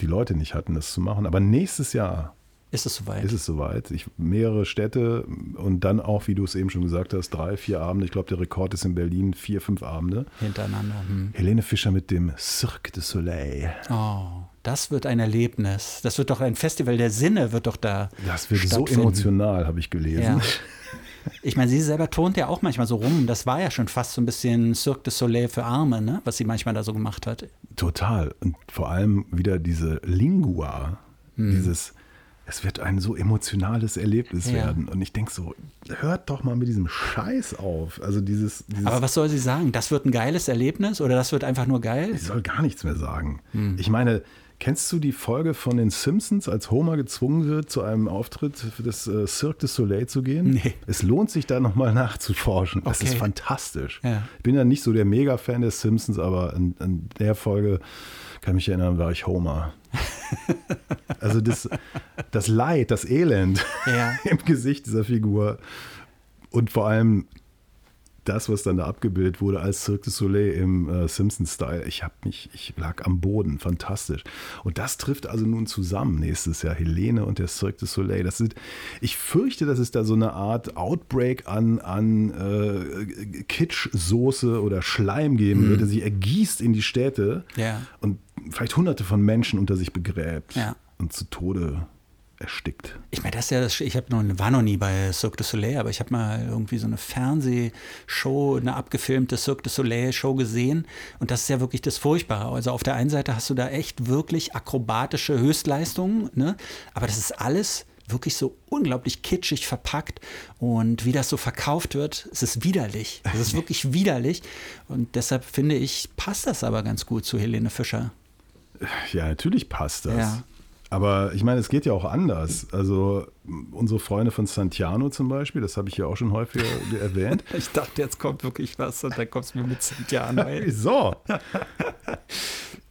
die Leute nicht hatten, das zu machen. Aber nächstes Jahr Ist es soweit? ist es soweit. Ich, mehrere Städte und dann auch, wie du es eben schon gesagt hast, drei, vier Abende. Ich glaube, der Rekord ist in Berlin vier, fünf Abende. Hintereinander. Hm. Helene Fischer mit dem Cirque du Soleil. Oh, das wird ein Erlebnis. Das wird doch ein Festival der Sinne, wird doch da. Das wird so emotional, habe ich gelesen. Ja. Ich meine, sie selber turnt ja auch manchmal so rum. Das war ja schon fast so ein bisschen Cirque du Soleil für Arme, ne? was sie manchmal da so gemacht hat. Total. Und vor allem wieder diese Lingua, Hm. dieses, es wird ein so emotionales Erlebnis Ja. werden. Und ich denke so, hört doch mal mit diesem Scheiß auf. Also dieses, dieses Aber was soll sie sagen? Das wird ein geiles Erlebnis oder das wird einfach nur geil? ich soll gar nichts mehr sagen. Hm. Ich meine, kennst du die Folge von den Simpsons, als Homer gezwungen wird, zu einem Auftritt für das äh, Cirque du Soleil zu gehen? Nee. Es lohnt sich da nochmal nachzuforschen. Das Okay. ist fantastisch. Ja. Ich bin ja nicht so der Mega-Fan des Simpsons, aber in, in der Folge kann mich erinnern, war ich Homer. also das, das Leid, das Elend Ja. im Gesicht dieser Figur und vor allem das, was dann da abgebildet wurde als Cirque du Soleil im äh, Simpsons-Style, ich habe mich, ich lag am Boden, fantastisch. Und das trifft also nun zusammen nächstes Jahr, Helene und der Cirque du Soleil. Das sind, ich fürchte, dass es da so eine Art Outbreak an, an äh, Kitschsoße oder Schleim geben wird, der sich ergießt in die Städte Ja. und vielleicht hunderte von Menschen unter sich begräbt Ja. und zu Tode erstickt. Ich meine, das ist ja das, ich hab noch, war noch nie bei Cirque du Soleil, aber ich habe mal irgendwie so eine Fernsehshow, eine abgefilmte Cirque du Soleil-Show gesehen und das ist ja wirklich das Furchtbare. Also auf der einen Seite hast du da echt wirklich akrobatische Höchstleistungen, ne? aber das ist alles wirklich so unglaublich kitschig verpackt und wie das so verkauft wird, es ist widerlich. Es ist wirklich widerlich und deshalb finde ich, passt das aber ganz gut zu Helene Fischer. Ja, natürlich passt das. Ja. Aber ich meine, es geht ja auch anders. Also unsere Freunde von Santiano zum Beispiel, das habe ich ja auch schon häufiger erwähnt. Ich dachte, jetzt kommt wirklich was und dann kommst du mir mit Santiano. ey. Wieso?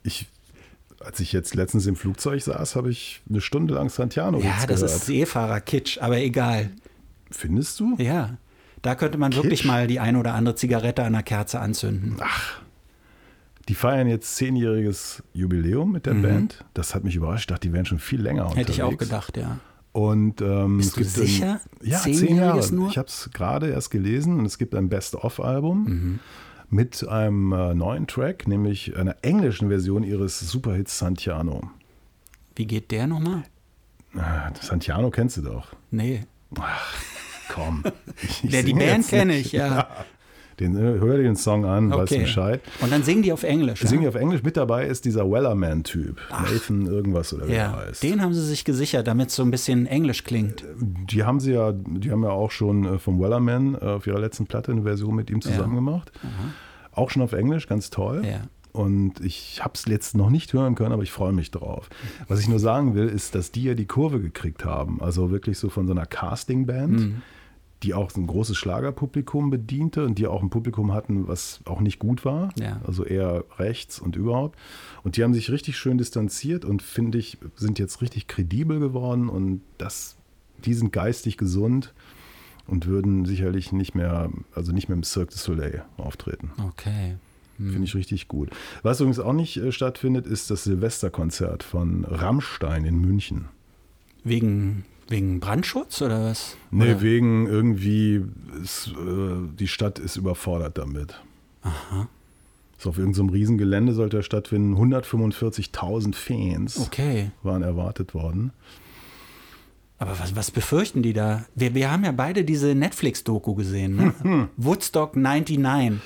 Ich, als ich jetzt letztens im Flugzeug saß, habe ich eine Stunde lang Santiano Ja, das gehört. ist Seefahrer-Kitsch, aber egal. Findest du? Ja, da könnte man wirklich Kitsch? mal die ein oder andere Zigarette an der Kerze anzünden. Die feiern jetzt zehnjähriges Jubiläum mit der Band. Das hat mich überrascht. Ich dachte, die wären schon viel länger unterwegs. Mhm. Hätte ich auch gedacht, ja. Und ähm, Bist es du gibt ein- sicher? ja, zehn Jahre. nur? Ich habe es gerade erst gelesen und es gibt ein Best-of-Album Mhm. mit einem äh, neuen Track, nämlich einer englischen Version ihres Superhits Santiano. Wie geht der nochmal? Äh, Santiano kennst du doch. Nee. Komm. Ich Der, die singe Band kenne ich, ja. Den, äh, hör dir den Song an, weißt du Okay. Bescheid. Und dann singen die auf Englisch. Singen ja? auf Englisch mit dabei ist dieser Wellerman-Typ. Nathan irgendwas oder wie er ja, heißt. den haben sie sich gesichert, damit es so ein bisschen Englisch klingt. Die haben sie ja, die haben ja auch schon äh, vom Wellerman äh, auf ihrer letzten Platte eine Version mit ihm zusammen gemacht. Auch schon auf Englisch, ganz toll. Ja. Und ich habe es jetzt noch nicht hören können, aber ich freue mich drauf. Was ich nur sagen will, ist, dass die ja die Kurve gekriegt haben. Also wirklich so von so einer Casting-Band, Mhm. Die auch ein großes Schlagerpublikum bediente und die auch ein Publikum hatten, was auch nicht gut war. Ja. Also eher rechts und überhaupt. Und die haben sich richtig schön distanziert und finde ich, sind jetzt richtig kredibel geworden und das, die sind geistig gesund. und würden sicherlich nicht mehr, also nicht mehr im Cirque du Soleil auftreten. Okay. Hm. Finde ich richtig gut. Was übrigens auch nicht äh, stattfindet, ist das Silvesterkonzert von Rammstein in München. Wegen, wegen Brandschutz oder was? Nee, oder? wegen irgendwie, ist, äh, die Stadt ist überfordert damit. Aha. So auf irgendeinem Riesengelände sollte er stattfinden. 145.000 Fans Okay. waren erwartet worden. Aber was, was befürchten die da? Wir, wir haben ja beide diese Netflix-Doku gesehen. Ne? Woodstock 99.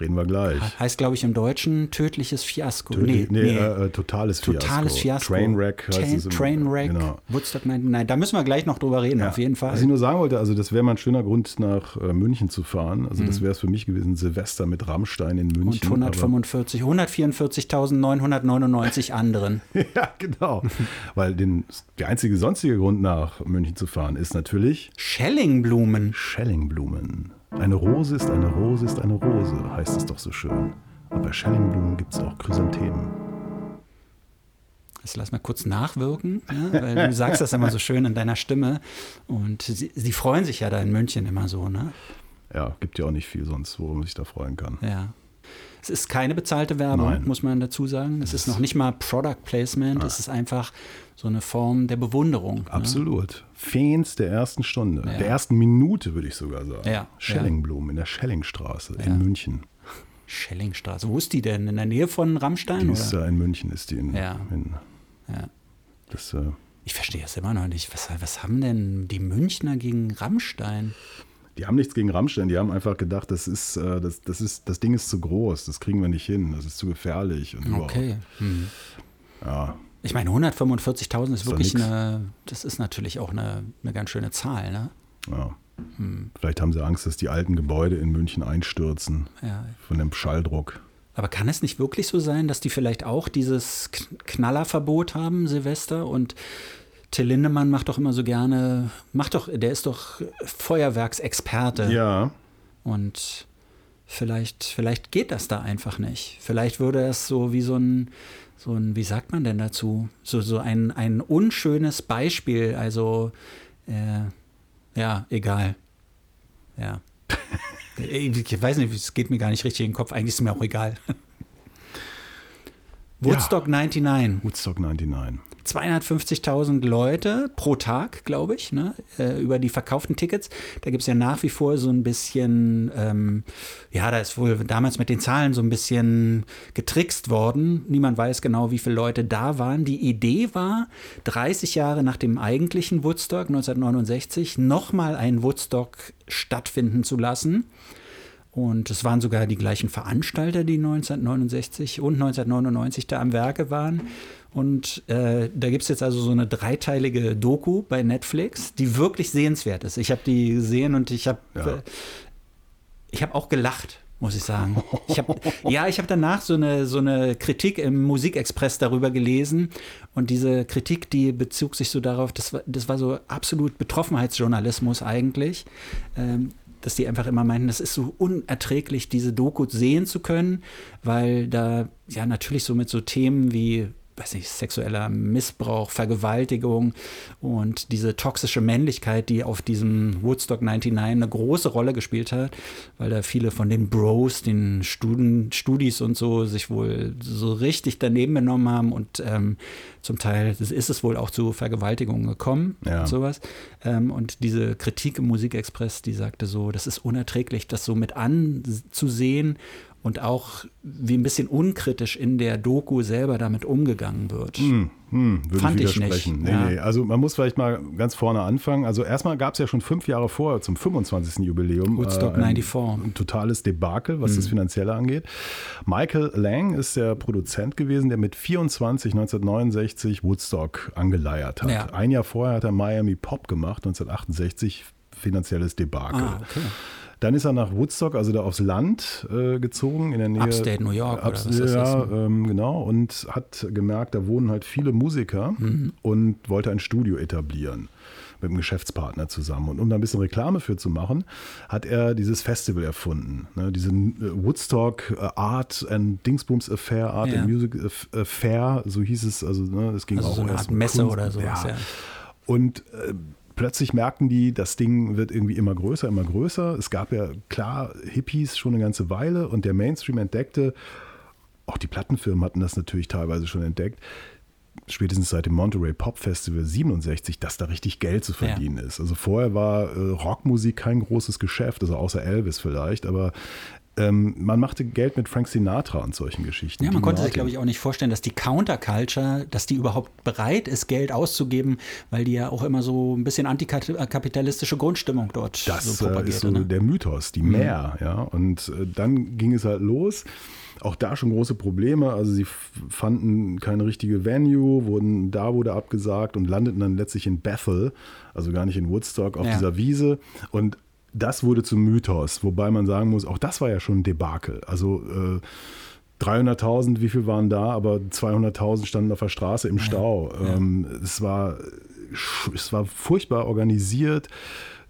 Reden wir gleich. Heißt, glaube ich, im Deutschen tödliches Fiasko. Tödlich- nee, Äh, äh, totales Fiasko. Totales Fiasko. Trainwreck heißt Train, es. im- Trainwreck. Genau. Woodstock 99. Da müssen wir gleich noch drüber reden, auf jeden Fall. Was ich nur sagen wollte, also das wäre mal ein schöner Grund, nach äh, München zu fahren. Also das wäre es für mich gewesen, Silvester mit Rammstein in Mhm. Und München. 145, 144.999 anderen. ja, genau. Weil den, der einzige sonstige Grund, nach München zu fahren, ist natürlich Schellingblumen. Schellingblumen. Eine Rose ist eine Rose ist eine Rose, heißt es doch so schön. Und bei Schellingblumen gibt es auch Chrysanthemen. Das lass mal kurz nachwirken, ja, weil du sagst das immer so schön in deiner Stimme. Und sie, sie freuen sich ja da in München immer so, ne? Ja, gibt ja auch nicht viel sonst, worum man sich da freuen kann. Ja. Es ist keine bezahlte Werbung, Nein. muss man dazu sagen. Es ist noch nicht mal Product Placement, es ist einfach so eine Form der Bewunderung. Ne? Absolut. Fans der ersten Stunde, Ja. der ersten Minute, würde ich sogar sagen. Ja, Schellingblumen in der Schellingstraße in München. Schellingstraße. Wo ist die denn? In der Nähe von Rammstein? Die ist oder? ja in München, ist die in, Ja. in das, äh, Ich verstehe es immer noch nicht. Was, was haben denn die Münchner gegen Rammstein? Die haben nichts gegen Rammstein, die haben einfach gedacht, das ist, äh, das, das ist, das Ding ist zu groß, das kriegen wir nicht hin, das ist zu gefährlich. Und. Okay. Hm. Ja, Ich meine, 145.000 ist doch wirklich eine, das ist natürlich auch eine, eine ganz schöne Zahl, ne? ja. Hm. Vielleicht haben sie Angst, dass die alten Gebäude in München einstürzen Ja. von dem Schalldruck. Aber kann es nicht wirklich so sein, dass die vielleicht auch dieses Knallerverbot haben, Silvester? Und Till Lindemann macht doch immer so gerne, macht doch, der ist doch Feuerwerksexperte. Ja, Und vielleicht, vielleicht geht das da einfach nicht. Vielleicht würde es so wie so ein, so ein, wie sagt man denn dazu? So, so ein, ein unschönes Beispiel, also äh, ja, egal. Ja. ich weiß nicht, es geht mir gar nicht richtig in den Kopf, eigentlich ist es mir auch egal. Woodstock 99. Woodstock 99. 250.000 Leute pro Tag, glaube ich, ne, äh, über die verkauften Tickets. Da gibt es ja nach wie vor so ein bisschen, ähm, ja, da ist wohl damals mit den Zahlen so ein bisschen getrickst worden. Niemand weiß genau, wie viele Leute da waren. Die Idee war, 30 Jahre nach dem eigentlichen Woodstock 1969 nochmal einen Woodstock stattfinden zu lassen. Und es waren sogar die gleichen Veranstalter, die 1969 und 1999 da am Werke waren. Und äh, da gibt es jetzt also so eine dreiteilige Doku bei Netflix, die wirklich sehenswert ist. Ich habe die gesehen und ich habe Ja. äh, ich habe auch gelacht, muss ich sagen. Ich hab, ja, ich habe danach so eine, so eine Kritik im Musikexpress darüber gelesen. Und diese Kritik, die bezog sich so darauf, das war, das war so absolut Betroffenheitsjournalismus eigentlich. Ähm, dass die einfach immer meinten, das ist so unerträglich, diese Doku sehen zu können, weil da ja natürlich so mit so Themen wie weiß nicht, sexueller Missbrauch, Vergewaltigung und diese toxische Männlichkeit, die auf diesem Woodstock 99 eine große Rolle gespielt hat, weil da viele von den Bros, den Studen, Studis und so sich wohl so richtig daneben benommen haben und ähm, zum Teil ist es wohl auch zu Vergewaltigungen gekommen Ja. und sowas. Ähm, und diese Kritik im Musikexpress, die sagte so, das ist unerträglich, das so mit anzusehen und auch wie ein bisschen unkritisch in der Doku selber damit umgegangen wird. Hm, hm, würde Fand ich ich nicht, nee, ja. nee. Also man muss vielleicht mal ganz vorne anfangen. Also erstmal gab es ja schon fünf Jahre vorher zum 25. Jubiläum Woodstock ein, 94. ein totales Debakel, was das Mhm. Finanzielle angeht. Michael Lang ist der Produzent gewesen, der mit 24 1969 Woodstock angeleiert hat. Ja. Ein Jahr vorher hat er Miami Pop gemacht, 1968 finanzielles Debakel. Ah, okay. Dann ist er nach Woodstock, also da aufs Land äh, gezogen, in der Nähe. Upstate New York oder Ups- was das ja, ist. ähm, genau. Und hat gemerkt, da wohnen halt viele Musiker Mhm. und wollte ein Studio etablieren mit einem Geschäftspartner zusammen. Und um da ein bisschen Reklame für zu machen, hat er dieses Festival erfunden. Ne? Diesen äh, Woodstock äh, Art and Dingsbums Affair, Art Ja. and Music Aff- Affair, so hieß es. Also ne, es ging Also auch so eine Art Messe Kunst- oder sowas, ja. Und äh, plötzlich merkten die, das Ding wird irgendwie immer größer, immer größer. Es gab ja klar Hippies schon eine ganze Weile und der Mainstream entdeckte, auch die Plattenfirmen hatten das natürlich teilweise schon entdeckt, spätestens seit dem Monterey Pop Festival 67, dass da richtig Geld zu verdienen ja. ist. Also vorher war äh, Rockmusik kein großes Geschäft, also außer Elvis vielleicht, aber ähm, man machte Geld mit Frank Sinatra und solchen Geschichten. Ja, man konnte sich, glaube ich, auch nicht vorstellen, dass die Counterculture, dass die überhaupt bereit ist, Geld auszugeben, weil die ja auch immer so ein bisschen antikapitalistische Grundstimmung dort das, so propagiert. Das ist so ne? der Mythos, die mhm. Mehr, ja. Und äh, dann ging es halt los auch da schon große Probleme. Also sie fanden keine richtige Venue, wurden da wurde abgesagt und landeten dann letztlich in Bethel, also gar nicht in Woodstock, auf ja. dieser Wiese. Und das wurde zum Mythos, wobei man sagen muss, auch das war ja schon ein Debakel. Also äh, 300.000, wie viel waren da, aber 200.000 standen auf der Straße im Stau. Ja. Ähm, es, war, es war furchtbar organisiert.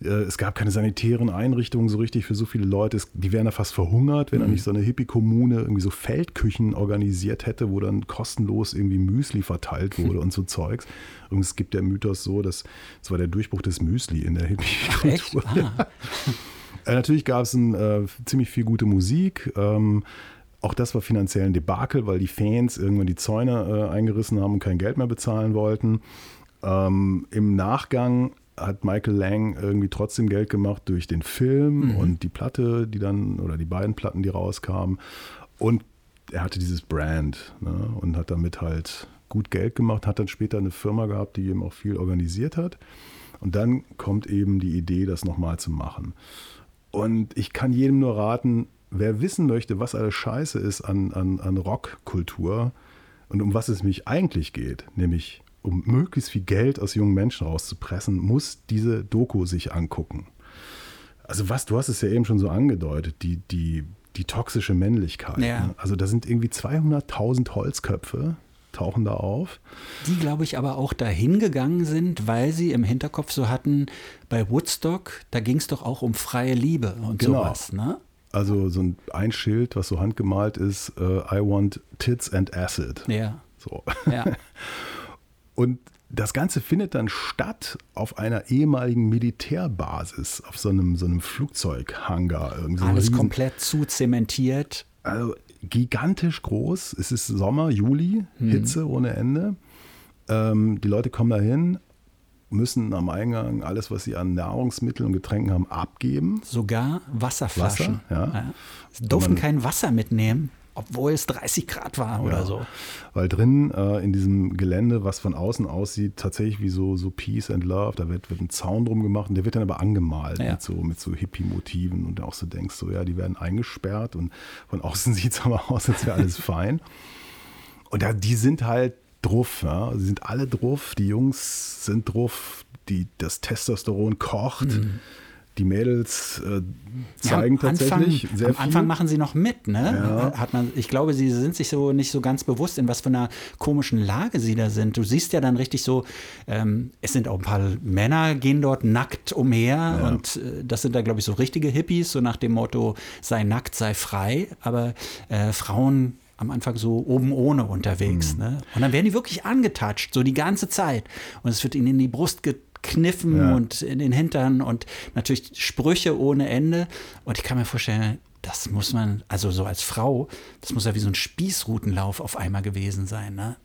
Äh, es gab keine sanitären Einrichtungen so richtig für so viele Leute. die wären da fast verhungert, wenn mhm. nicht so eine Hippie-Kommune irgendwie so Feldküchen organisiert hätte, wo dann kostenlos irgendwie Müsli verteilt wurde und so Zeugs. Und es gibt der Mythos so, dass es war der Durchbruch des Müsli in der Hippie-Kultur. Ah. äh, natürlich gab es äh, ziemlich viel gute Musik. Ähm, auch das war finanziell ein Debakel, weil die Fans irgendwann die Zäune äh, eingerissen haben und kein Geld mehr bezahlen wollten. Ähm, Im Nachgang hat Michael Lang irgendwie trotzdem Geld gemacht durch den Film mhm. und die Platte, die dann, oder die beiden Platten, die rauskamen. Und er hatte dieses Brand ne, und hat damit halt gut Geld gemacht, hat dann später eine Firma gehabt, die eben auch viel organisiert hat. Und dann kommt eben die Idee, das nochmal zu machen. Und ich kann jedem nur raten, wer wissen möchte, was alles scheiße ist an, an, an Rockkultur und um was es mich eigentlich geht, nämlich um möglichst viel Geld aus jungen Menschen rauszupressen, muss diese Doku sich angucken. Also was, du hast es ja eben schon so angedeutet, die, die, die toxische Männlichkeit. Ja. Ne? Also da sind irgendwie 200.000 Holzköpfe, tauchen da auf. Die, glaube ich, aber auch dahin gegangen sind, weil sie im Hinterkopf so hatten, bei Woodstock, da ging es doch auch um freie Liebe und genau. sowas. Ne? Also so ein, ein Schild, was so handgemalt ist, uh, I want tits and acid. Ja. So. Ja. Und das Ganze findet dann statt auf einer ehemaligen Militärbasis, auf so einem, so einem Flugzeughangar. So Alles riesen, komplett zu zementiert. Also gigantisch groß. Es ist Sommer, Juli, hm. Hitze ohne Ende. Ähm, die Leute kommen dahin, müssen am Eingang alles, was sie an Nahrungsmitteln und Getränken haben, abgeben. Sogar Wasserflaschen. Wasser, ja. ja. Sie durften kein Wasser mitnehmen obwohl es 30 Grad war oder ja, so. Weil drin äh, in diesem Gelände, was von außen aussieht, tatsächlich wie so, so Peace and Love, da wird, wird ein Zaun drum gemacht und der wird dann aber angemalt ja. mit so, mit so Hippie-Motiven und auch so denkst so, ja, die werden eingesperrt und von außen sieht es aber aus, als wäre alles fein. Und ja, die sind halt druff, ja. Sie sind alle druff, die Jungs sind druff, die, das Testosteron kocht. Mhm die Mädels äh, zeigen ja, tatsächlich Anfang, sehr am viel. Anfang machen sie noch mit, ne? Ja. Hat man, ich glaube, sie sind sich so nicht so ganz bewusst, in was für einer komischen Lage sie da sind. Du siehst ja dann richtig so, ähm, es sind auch ein paar Männer, gehen dort nackt umher ja. und äh, das sind da, glaube ich, so richtige Hippies, so nach dem Motto, sei nackt, sei frei. Aber äh, Frauen am Anfang so oben ohne unterwegs. Mhm. Ne? Und dann werden die wirklich angetatscht, so die ganze Zeit. Und es wird ihnen in die Brust getragen Kniffen ja. und in den Hintern und natürlich Sprüche ohne Ende. Und ich kann mir vorstellen, das muss man, also so als Frau, das muss ja wie so ein Spießrutenlauf auf einmal gewesen sein, ne?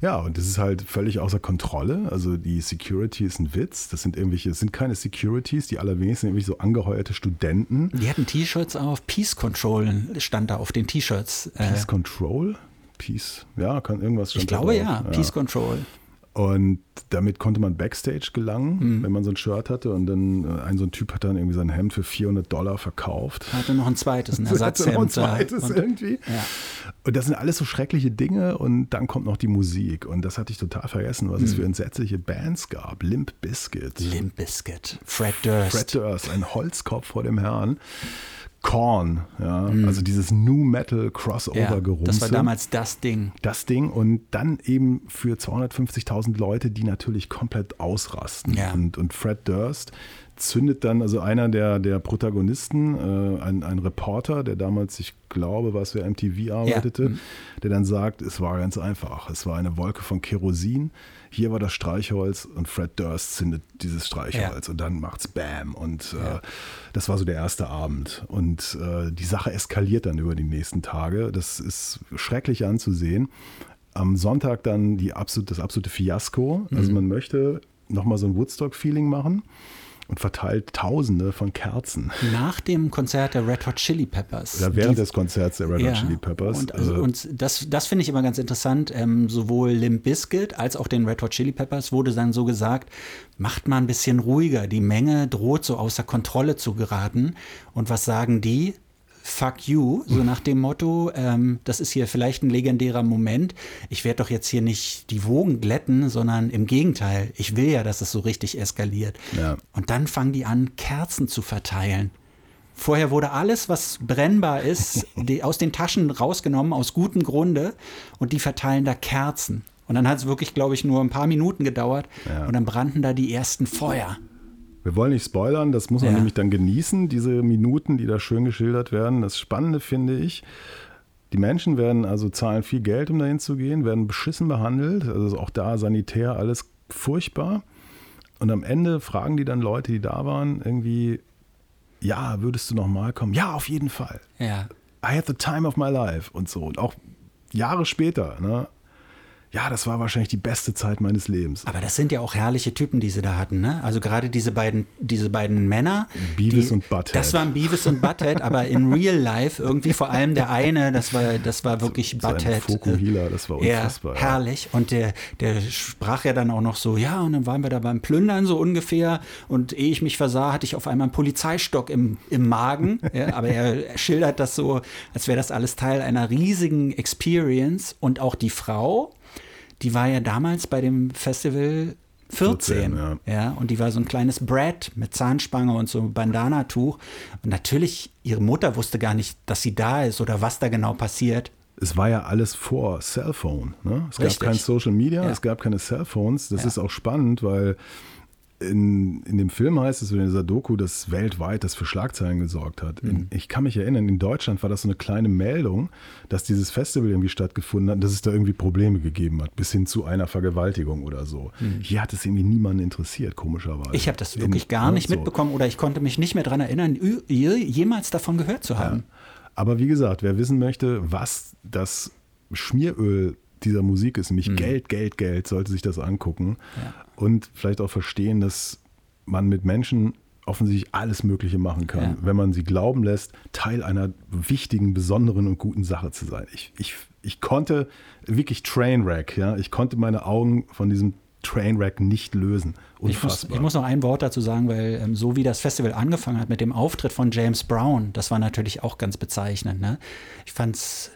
Ja, und das ist halt völlig außer Kontrolle. Also die Security ist ein Witz. Das sind irgendwelche, das sind keine Securities, die allerwenigsten sind irgendwie so angeheuerte Studenten. Die hatten T-Shirts auf, Peace Control stand da auf den T-Shirts. Peace äh, Control? Peace, ja, kann irgendwas Ich glaube ja, ja, Peace Control. Und damit konnte man Backstage gelangen, mhm. wenn man so ein Shirt hatte. Und dann äh, ein so ein Typ hat dann irgendwie sein Hemd für 400 Dollar verkauft. Hatte noch ein zweites, ein Ersatzhemd. noch ein zweites und, irgendwie. Ja. Und das sind alles so schreckliche Dinge. Und dann kommt noch die Musik. Und das hatte ich total vergessen, was mhm. es für entsetzliche Bands gab. Limp Bizkit. Limp Bizkit. Fred Durst. Fred Durst, ein Holzkopf vor dem Herrn. Korn, ja, mhm. also dieses New Metal Crossover gerumse. Ja, das war damals das Ding. Das Ding und dann eben für 250.000 Leute, die natürlich komplett ausrasten. Ja. Und, und Fred Durst zündet dann, also einer der, der Protagonisten, äh, ein, ein Reporter, der damals, ich glaube, was für MTV arbeitete, ja. der dann sagt, es war ganz einfach. Es war eine Wolke von Kerosin. Hier war das Streichholz und Fred Durst zündet dieses Streichholz ja. und dann macht's Bam. Und äh, ja. das war so der erste Abend. Und äh, die Sache eskaliert dann über die nächsten Tage. Das ist schrecklich anzusehen. Am Sonntag dann die absolut, das absolute Fiasko. Also mhm. man möchte nochmal so ein Woodstock-Feeling machen und verteilt Tausende von Kerzen. Nach dem Konzert der Red Hot Chili Peppers. Oder während die, des Konzerts der Red ja, Hot Chili Peppers. Und, also, und das, das finde ich immer ganz interessant. Ähm, sowohl Limp Bizkit als auch den Red Hot Chili Peppers wurde dann so gesagt, macht mal ein bisschen ruhiger. Die Menge droht so außer Kontrolle zu geraten. Und was sagen die? Fuck you, so nach dem Motto, ähm, das ist hier vielleicht ein legendärer Moment. Ich werde doch jetzt hier nicht die Wogen glätten, sondern im Gegenteil, ich will ja, dass es so richtig eskaliert. Ja. Und dann fangen die an, Kerzen zu verteilen. Vorher wurde alles, was brennbar ist, aus den Taschen rausgenommen, aus gutem Grunde, und die verteilen da Kerzen. Und dann hat es wirklich, glaube ich, nur ein paar Minuten gedauert ja. und dann brannten da die ersten Feuer. Wir wollen nicht spoilern, das muss man ja. nämlich dann genießen, diese Minuten, die da schön geschildert werden. Das Spannende finde ich, die Menschen werden also zahlen viel Geld, um dahin zu gehen, werden beschissen behandelt, also auch da sanitär alles furchtbar. Und am Ende fragen die dann Leute, die da waren, irgendwie, ja, würdest du nochmal kommen? Ja, auf jeden Fall. Ja. I had the time of my life und so. Und auch Jahre später, ne, ja, das war wahrscheinlich die beste Zeit meines Lebens. Aber das sind ja auch herrliche Typen, die sie da hatten, ne? Also gerade diese beiden, diese beiden Männer. Beavis die, und Butthead. Das waren Beavis und Butthead, aber in real life irgendwie vor allem der eine, das war, das war wirklich so, Butthead. Fokuhila, das war unfassbar. Ja, herrlich. Und der, der sprach ja dann auch noch so, ja, und dann waren wir da beim Plündern so ungefähr und ehe ich mich versah, hatte ich auf einmal einen Polizeistock im, im Magen. ja, aber er schildert das so, als wäre das alles Teil einer riesigen Experience und auch die Frau, die war ja damals bei dem Festival 14. 14 ja. ja. und die war so ein kleines Brad mit Zahnspange und so Bandanatuch. Und natürlich, ihre Mutter wusste gar nicht, dass sie da ist oder was da genau passiert. Es war ja alles vor Cellphone. Ne? Es Richtig. gab kein Social Media, ja. es gab keine Cellphones. Das ja. ist auch spannend, weil in, in dem Film heißt es, in dieser Doku, dass weltweit das für Schlagzeilen gesorgt hat. In, mhm. ich kann mich erinnern, in Deutschland war das so eine kleine Meldung, dass dieses Festival irgendwie stattgefunden hat, dass es da irgendwie Probleme gegeben hat, bis hin zu einer Vergewaltigung oder so. Mhm. Hier hat es irgendwie niemanden interessiert, komischerweise. Ich habe das wirklich in, gar ne, nicht so. mitbekommen oder ich konnte mich nicht mehr daran erinnern, jemals davon gehört zu haben. Ja. Aber wie gesagt, wer wissen möchte, was das Schmieröl dieser Musik ist, nämlich mhm. Geld, Geld, Geld, sollte sich das angucken ja. und vielleicht auch verstehen, dass man mit Menschen offensichtlich alles Mögliche machen kann, ja. wenn man sie glauben lässt, Teil einer wichtigen, besonderen und guten Sache zu sein. Ich, ich, ich konnte wirklich Trainwreck, ja, ich konnte meine Augen von diesem Trainwreck nicht lösen. Ich muss, ich muss, noch ein Wort dazu sagen, weil ähm, so wie das Festival angefangen hat mit dem Auftritt von James Brown, das war natürlich auch ganz bezeichnend. Ne? Ich fand es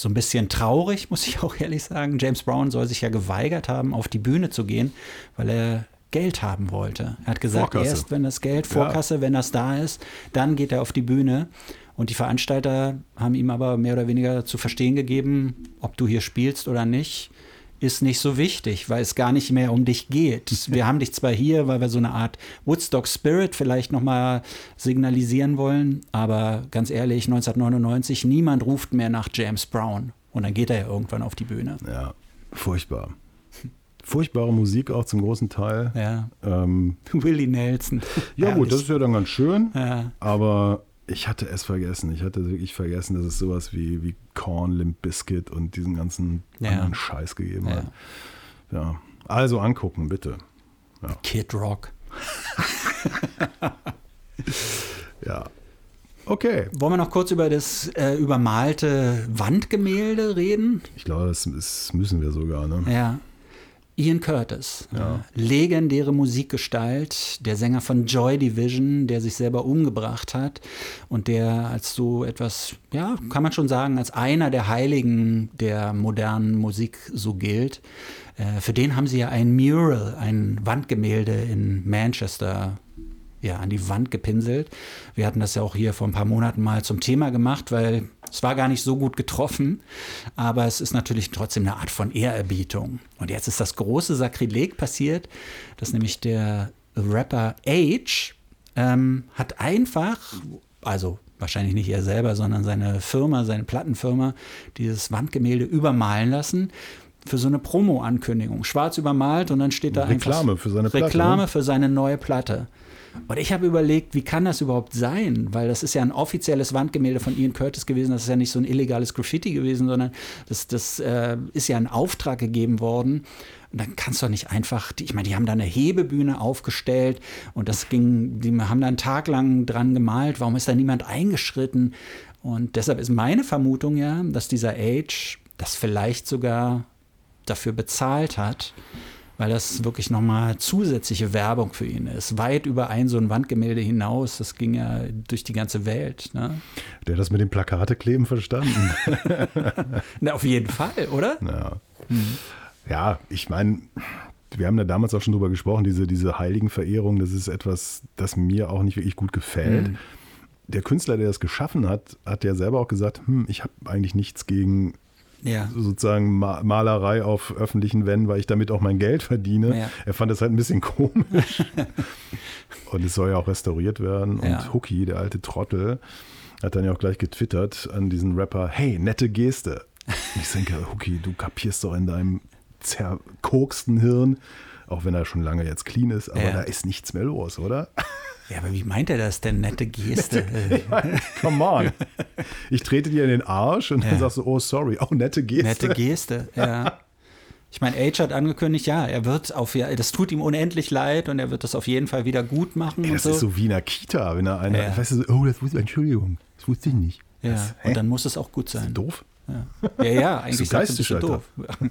so ein bisschen traurig, muss ich auch ehrlich sagen. James Brown soll sich ja geweigert haben, auf die Bühne zu gehen, weil er Geld haben wollte. Er hat gesagt, Vorkasse. erst wenn das Geld, Vorkasse, ja. wenn das da ist, dann geht er auf die Bühne. Und die Veranstalter haben ihm aber mehr oder weniger zu verstehen gegeben, ob du hier spielst oder nicht ist nicht so wichtig, weil es gar nicht mehr um dich geht. Wir haben dich zwar hier, weil wir so eine Art Woodstock Spirit vielleicht nochmal signalisieren wollen, aber ganz ehrlich, 1999, niemand ruft mehr nach James Brown. Und dann geht er ja irgendwann auf die Bühne. Ja, furchtbar. Furchtbare Musik auch zum großen Teil. Ja. Ähm, Willie Nelson. Ja, gut, das ist ja dann ganz schön. Ja. Aber ich hatte es vergessen. Ich hatte wirklich vergessen, dass es sowas wie, wie Korn, Limp Biscuit und diesen ganzen ja. anderen Scheiß gegeben ja. hat. Ja. Also angucken, bitte. Ja. Kid Rock. ja. Okay. Wollen wir noch kurz über das äh, übermalte Wandgemälde reden? Ich glaube, das, das müssen wir sogar. Ne? Ja. Ian Curtis, ja. äh, legendäre Musikgestalt, der Sänger von Joy Division, der sich selber umgebracht hat und der als so etwas, ja, kann man schon sagen, als einer der Heiligen der modernen Musik so gilt. Äh, für den haben sie ja ein Mural, ein Wandgemälde in Manchester ja, an die Wand gepinselt. Wir hatten das ja auch hier vor ein paar Monaten mal zum Thema gemacht, weil es war gar nicht so gut getroffen, aber es ist natürlich trotzdem eine Art von Ehrerbietung. Und jetzt ist das große Sakrileg passiert, dass nämlich der Rapper Age ähm, hat einfach, also wahrscheinlich nicht er selber, sondern seine Firma, seine Plattenfirma, dieses Wandgemälde übermalen lassen für so eine Promo-Ankündigung. Schwarz übermalt und dann steht da Reklame einfach für seine Platte, Reklame ne? für seine neue Platte. Und ich habe überlegt, wie kann das überhaupt sein? Weil das ist ja ein offizielles Wandgemälde von Ian Curtis gewesen. Das ist ja nicht so ein illegales Graffiti gewesen, sondern das, das äh, ist ja ein Auftrag gegeben worden. Und dann kannst du doch nicht einfach, die, ich meine, die haben da eine Hebebühne aufgestellt und das ging, die haben da einen Tag lang dran gemalt. Warum ist da niemand eingeschritten? Und deshalb ist meine Vermutung ja, dass dieser Age das vielleicht sogar dafür bezahlt hat, weil das wirklich nochmal zusätzliche Werbung für ihn ist. Weit über ein so ein Wandgemälde hinaus. Das ging ja durch die ganze Welt. Ne? Der hat das mit dem Plakatekleben verstanden. Na, auf jeden Fall, oder? Ja, ja ich meine, wir haben da damals auch schon drüber gesprochen, diese, diese Heiligenverehrung, das ist etwas, das mir auch nicht wirklich gut gefällt. Mhm. Der Künstler, der das geschaffen hat, hat ja selber auch gesagt, hm, ich habe eigentlich nichts gegen Ja. sozusagen Ma- Malerei auf öffentlichen Wänden, weil ich damit auch mein Geld verdiene. Ja. Er fand das halt ein bisschen komisch. und es soll ja auch restauriert werden. Und Ja. Hookie, der alte Trottel, hat dann ja auch gleich getwittert an diesen Rapper, hey, nette Geste. Und ich denke, Hookie, du kapierst doch in deinem zerkoksten Hirn, auch wenn er schon lange jetzt clean ist, aber Ja. da ist nichts mehr los, oder? Ja, aber wie meint er das denn? Nette Geste. Äh, Come on. Ich trete dir in den Arsch und dann Ja. sagst du, oh sorry, oh nette Geste. Nette Geste, ja. Ich meine, Age hat angekündigt, ja, er wird auf, ja, das tut ihm unendlich leid und er wird das auf jeden Fall wieder gut machen Ey, das so. ist so wie in der Kita, wenn er einer, Ja. weißt du, so, oh, das wusste, Entschuldigung, das wusste ich nicht. ja, Das, und dann muss es auch gut sein. doof. Ja, ja, ja eigentlich so bist du geistesschalter. doof.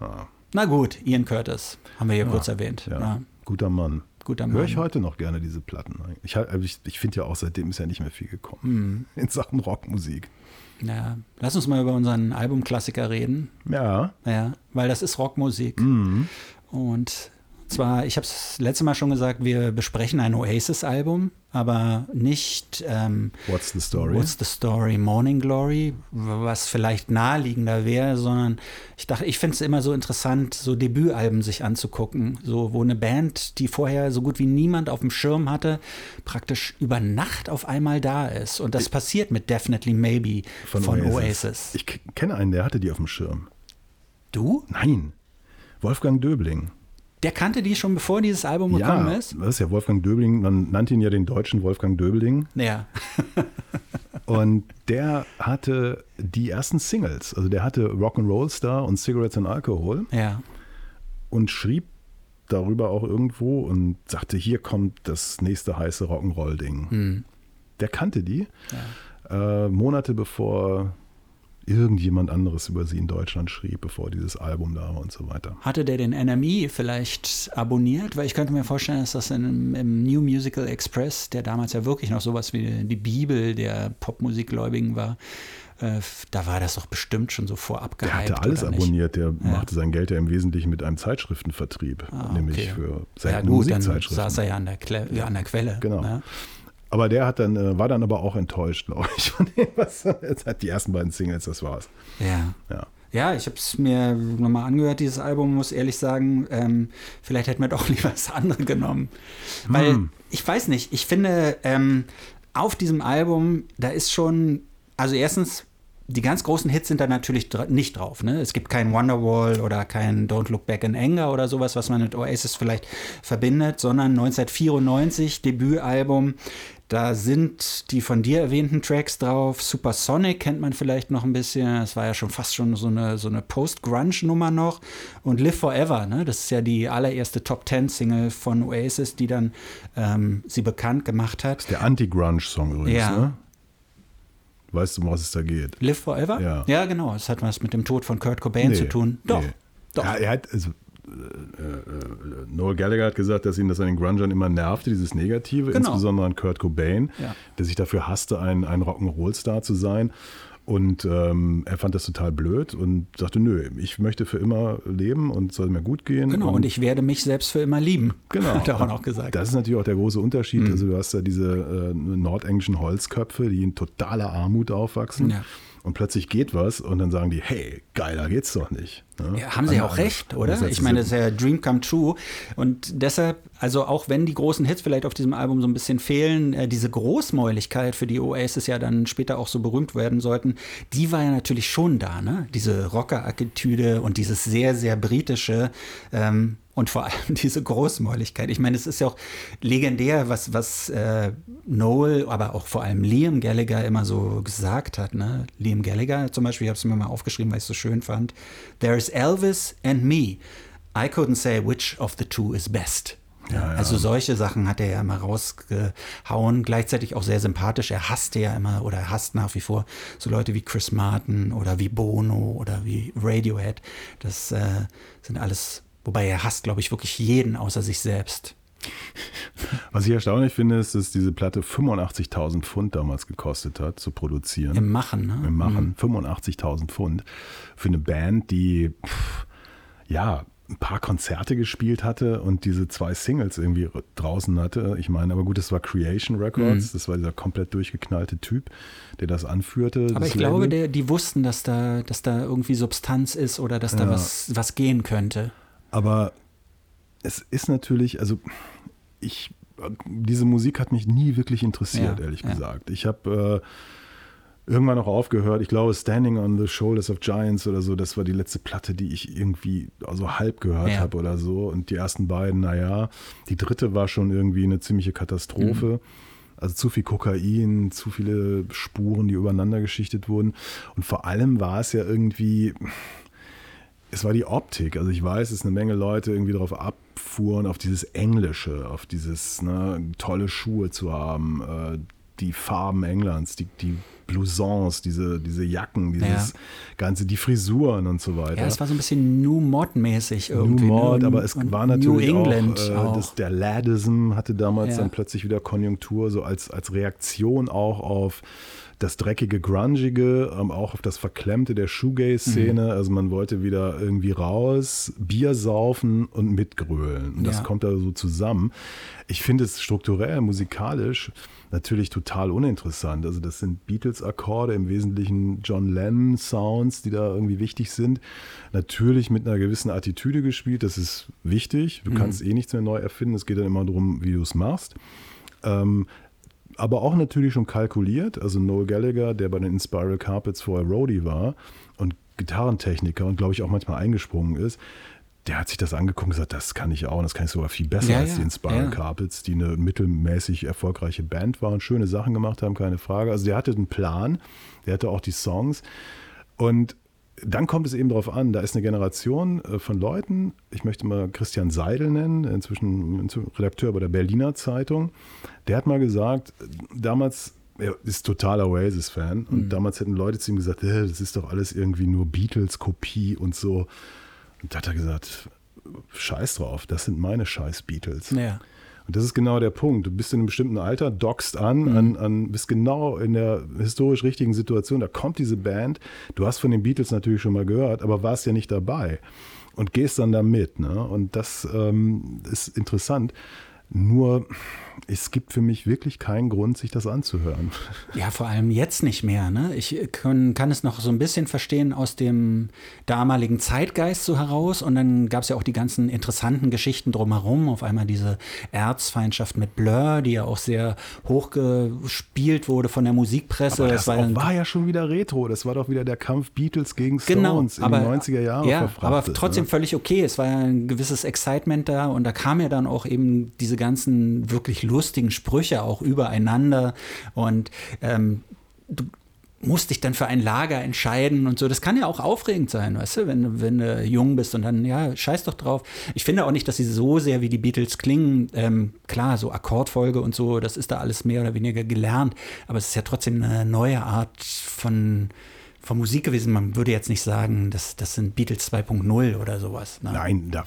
ja. Na gut, Ian Curtis, haben wir hier kurz erwähnt. Ja, Ja, guter Mann. guter Höre ich Mann. heute noch gerne diese Platten. Ich, also ich, ich finde ja auch, seitdem ist ja nicht mehr viel gekommen. Mhm. In Sachen Rockmusik. Ja, lass uns mal über unseren Albumklassiker reden. Ja. Ja, weil das ist Rockmusik. Mhm. Und zwar, ich habe es letzte Mal schon gesagt, wir besprechen ein Oasis-Album, aber nicht ähm, What's the story? What's the Story, Morning Glory, was vielleicht naheliegender wäre, sondern ich dachte, ich finde es immer so interessant, so Debütalben sich anzugucken, so wo eine Band, die vorher so gut wie niemand auf dem Schirm hatte, praktisch über Nacht auf einmal da ist. Und das passiert mit Definitely Maybe von, Oasis. Ich k- kenne einen, der hatte die auf dem Schirm. Du? Nein. Wolfgang Döbling. Der kannte die schon bevor dieses Album gekommen ja, ist? das ist ja Wolfgang Döbling. Man nannte ihn ja den deutschen Wolfgang Döbling. Ja. Und der hatte die ersten Singles. Also der hatte Rock'n'Roll Star und Cigarettes and Alcohol. Ja. und schrieb darüber auch irgendwo und sagte, hier kommt das nächste heiße Rock'n'Roll-Ding. Der kannte die äh, Monate bevor irgendjemand anderes über sie in Deutschland schrieb, bevor dieses Album da war und so weiter. Hatte der den NME vielleicht abonniert? Weil ich könnte mir vorstellen, dass das in, im New Musical Express, der damals ja wirklich noch sowas wie die Bibel der Popmusikgläubigen war, äh, da war das doch bestimmt schon so vorab Der gehypt. hatte alles abonniert, der machte sein Geld ja im Wesentlichen mit einem Zeitschriftenvertrieb, Ah, nämlich okay. für Ja seltene gut, dann Musikzeitschriften. saß er ja an der, Kle ja, an der Quelle. Genau. Ne? Aber der hat dann, äh, war dann aber auch enttäuscht, glaube ich, von dem, was jetzt hat die ersten beiden Singles, das war's. Ja. Ja. Ja, ich habe es mir nochmal angehört, dieses Album, muss ehrlich sagen, ähm, vielleicht hätten wir doch lieber das andere genommen. Weil, Hm. ich weiß nicht, ich finde, ähm, auf diesem Album, da ist schon, also erstens, die ganz großen Hits sind da natürlich dra nicht drauf. Ne? Es gibt kein Wonderwall oder kein Don't Look Back in Anger oder sowas, was man mit Oasis vielleicht verbindet, sondern 1994, Debütalbum. Da sind die von dir erwähnten Tracks drauf. Supersonic kennt man vielleicht noch ein bisschen. Das war ja schon fast schon so eine, so eine Post-Grunge-Nummer noch. Und Live Forever, ne? das ist ja die allererste Top-10-Single von Oasis, die dann ähm, sie bekannt gemacht hat. Der Anti-Grunge-Song übrigens, Ja. ne? Weißt du, um was es da geht? Live Forever? Ja. ja, genau. Das hat was mit dem Tod von Kurt Cobain Nee, zu tun. Doch, nee. doch. Ja, er hat, also, Noel Gallagher hat gesagt, dass ihn das an den Grungern immer nervte, dieses Negative, Genau. insbesondere an Kurt Cobain, Ja. der sich dafür hasste, ein, ein Rock'n'Roll-Star zu sein. Und ähm, er fand das total blöd und sagte, nö, ich möchte für immer leben und es soll mir gut gehen. Genau, und ich werde mich selbst für immer lieben. Genau. Hat er auch noch gesagt. Das ist natürlich auch der große Unterschied. Mhm. Also du hast ja diese äh, nordenglischen Holzköpfe, die in totaler Armut aufwachsen. Ja. Und plötzlich geht was und dann sagen die, hey, geiler geht's doch nicht. Ne? Ja, haben sie ja auch recht, oder? Ich meine, das ist ja Dream Come True. Und deshalb, also auch wenn die großen Hits vielleicht auf diesem Album so ein bisschen fehlen, äh, diese Großmäuligkeit, für die Oasis ja dann später auch so berühmt werden sollten, die war ja natürlich schon da, ne? Diese Rocker-Attitüde und dieses sehr, sehr britische. Ähm, und vor allem diese Großmäuligkeit. Ich meine, es ist ja auch legendär, was, was äh, Noel, aber auch vor allem Liam Gallagher immer so gesagt hat. Ne? Liam Gallagher zum Beispiel, ich habe es mir mal aufgeschrieben, weil ich es so schön fand. There's Elvis and me. I couldn't say which of the two is best. Ja, ja. Also solche Sachen hat er ja immer rausgehauen, gleichzeitig auch sehr sympathisch. Er hasste ja immer oder er hasst nach wie vor so Leute wie Chris Martin oder wie Bono oder wie Radiohead. Das äh, sind alles Wobei er hasst, glaube ich, wirklich jeden außer sich selbst. Was ich erstaunlich finde, ist, dass diese Platte 85.000 Pfund damals gekostet hat, zu produzieren. Im Machen, ne? Im Machen. Mhm. 85.000 Pfund. Für eine Band, die, pff, ja, ein paar Konzerte gespielt hatte und diese zwei Singles irgendwie draußen hatte. Ich meine, aber gut, das war Creation Records, mhm. das war dieser komplett durchgeknallte Typ, der das anführte. Aber das ich Label. glaube, der, die wussten, dass da, dass da irgendwie Substanz ist oder dass da ja. was, was gehen könnte. Aber es ist natürlich, also ich, diese Musik hat mich nie wirklich interessiert, ja, ehrlich ja. gesagt. Ich habe äh, irgendwann noch aufgehört. Ich glaube, Standing on the Shoulders of Giants oder so, das war die letzte Platte, die ich irgendwie also halb gehört ja. habe oder so. Und die ersten beiden, naja. Die dritte war schon irgendwie eine ziemliche Katastrophe. Mhm. Also zu viel Kokain, zu viele Spuren, die übereinander geschichtet wurden. Und vor allem war es ja irgendwie es war die Optik. Also ich weiß, dass eine Menge Leute irgendwie darauf abfuhren, auf dieses Englische, auf dieses ne, tolle Schuhe zu haben, äh, die Farben Englands, die, die Blousons, diese, diese Jacken, dieses ja. Ganze, die Frisuren und so weiter. Ja, es war so ein bisschen New Mod-mäßig irgendwie. New Mod, ne? aber es war natürlich New England auch, äh, auch. Das, der Ladism hatte damals ja. dann plötzlich wieder Konjunktur, so als, als Reaktion auch auf das dreckige, grungige, ähm, auch auf das Verklemmte der Shoegaze-Szene. Mhm. Also man wollte wieder irgendwie raus, Bier saufen und mitgrölen. Und das ja. kommt da so zusammen. Ich finde es strukturell, musikalisch natürlich total uninteressant. Also das sind Beatles-Akkorde, im Wesentlichen John Lennon-Sounds, die da irgendwie wichtig sind. Natürlich mit einer gewissen Attitüde gespielt, das ist wichtig. Du mhm. kannst eh nichts mehr neu erfinden. Es geht dann immer darum, wie du es machst. Ähm, aber auch natürlich schon kalkuliert. Also Noel Gallagher, der bei den Inspiral Carpets vorher Roadie war und Gitarrentechniker und glaube ich auch manchmal eingesprungen ist, der hat sich das angeguckt und gesagt, das kann ich auch und das kann ich sogar viel besser ja, als die Inspiral ja. Carpets, die eine mittelmäßig erfolgreiche Band waren, schöne Sachen gemacht haben, keine Frage. Also der hatte einen Plan, der hatte auch die Songs und dann kommt es eben darauf an, da ist eine Generation äh, von Leuten, ich möchte mal Christian Seidel nennen, inzwischen Redakteur bei der Berliner Zeitung, der hat mal gesagt, damals, er ist totaler Oasis-Fan und mhm. damals hätten Leute zu ihm gesagt, äh, das ist doch alles irgendwie nur Beatles-Kopie und so. Und da hat er gesagt, scheiß drauf, das sind meine scheiß Beatles. Ja. Und das ist genau der Punkt. Du bist in einem bestimmten Alter, dockst an, mhm. an, an, bist genau in der historisch richtigen Situation. Da kommt diese Band. Du hast von den Beatles natürlich schon mal gehört, aber warst ja nicht dabei. Und gehst dann da mit. Ne? Und das ähm, ist interessant. Nur es gibt für mich wirklich keinen Grund, sich das anzuhören. Ja, vor allem jetzt nicht mehr. Ne? Ich kann, kann es noch so ein bisschen verstehen aus dem damaligen Zeitgeist so heraus. Und dann gab es ja auch die ganzen interessanten Geschichten drumherum. Auf einmal diese Erzfeindschaft mit Blur, die ja auch sehr hochgespielt wurde von der Musikpresse. Aber das, das war, war, ja schon wieder Retro. Das war doch wieder der Kampf Beatles gegen Stones genau, in den 90er Jahren. Ja, aber trotzdem ne? völlig okay. Es war ja ein gewisses Excitement da. Und da kam ja dann auch eben diese ganzen wirklich lustigen Sprüche auch übereinander und ähm, du musst dich dann für ein Lager entscheiden und so. Das kann ja auch aufregend sein, weißt du, wenn, wenn du jung bist und dann, ja, scheiß doch drauf. Ich finde auch nicht, dass sie so sehr wie die Beatles klingen. Ähm, klar, so Akkordfolge und so, das ist da alles mehr oder weniger gelernt, aber es ist ja trotzdem eine neue Art von von Musik gewesen. Man würde jetzt nicht sagen, das, das sind Beatles 2.0 oder sowas. Ne? Nein, da,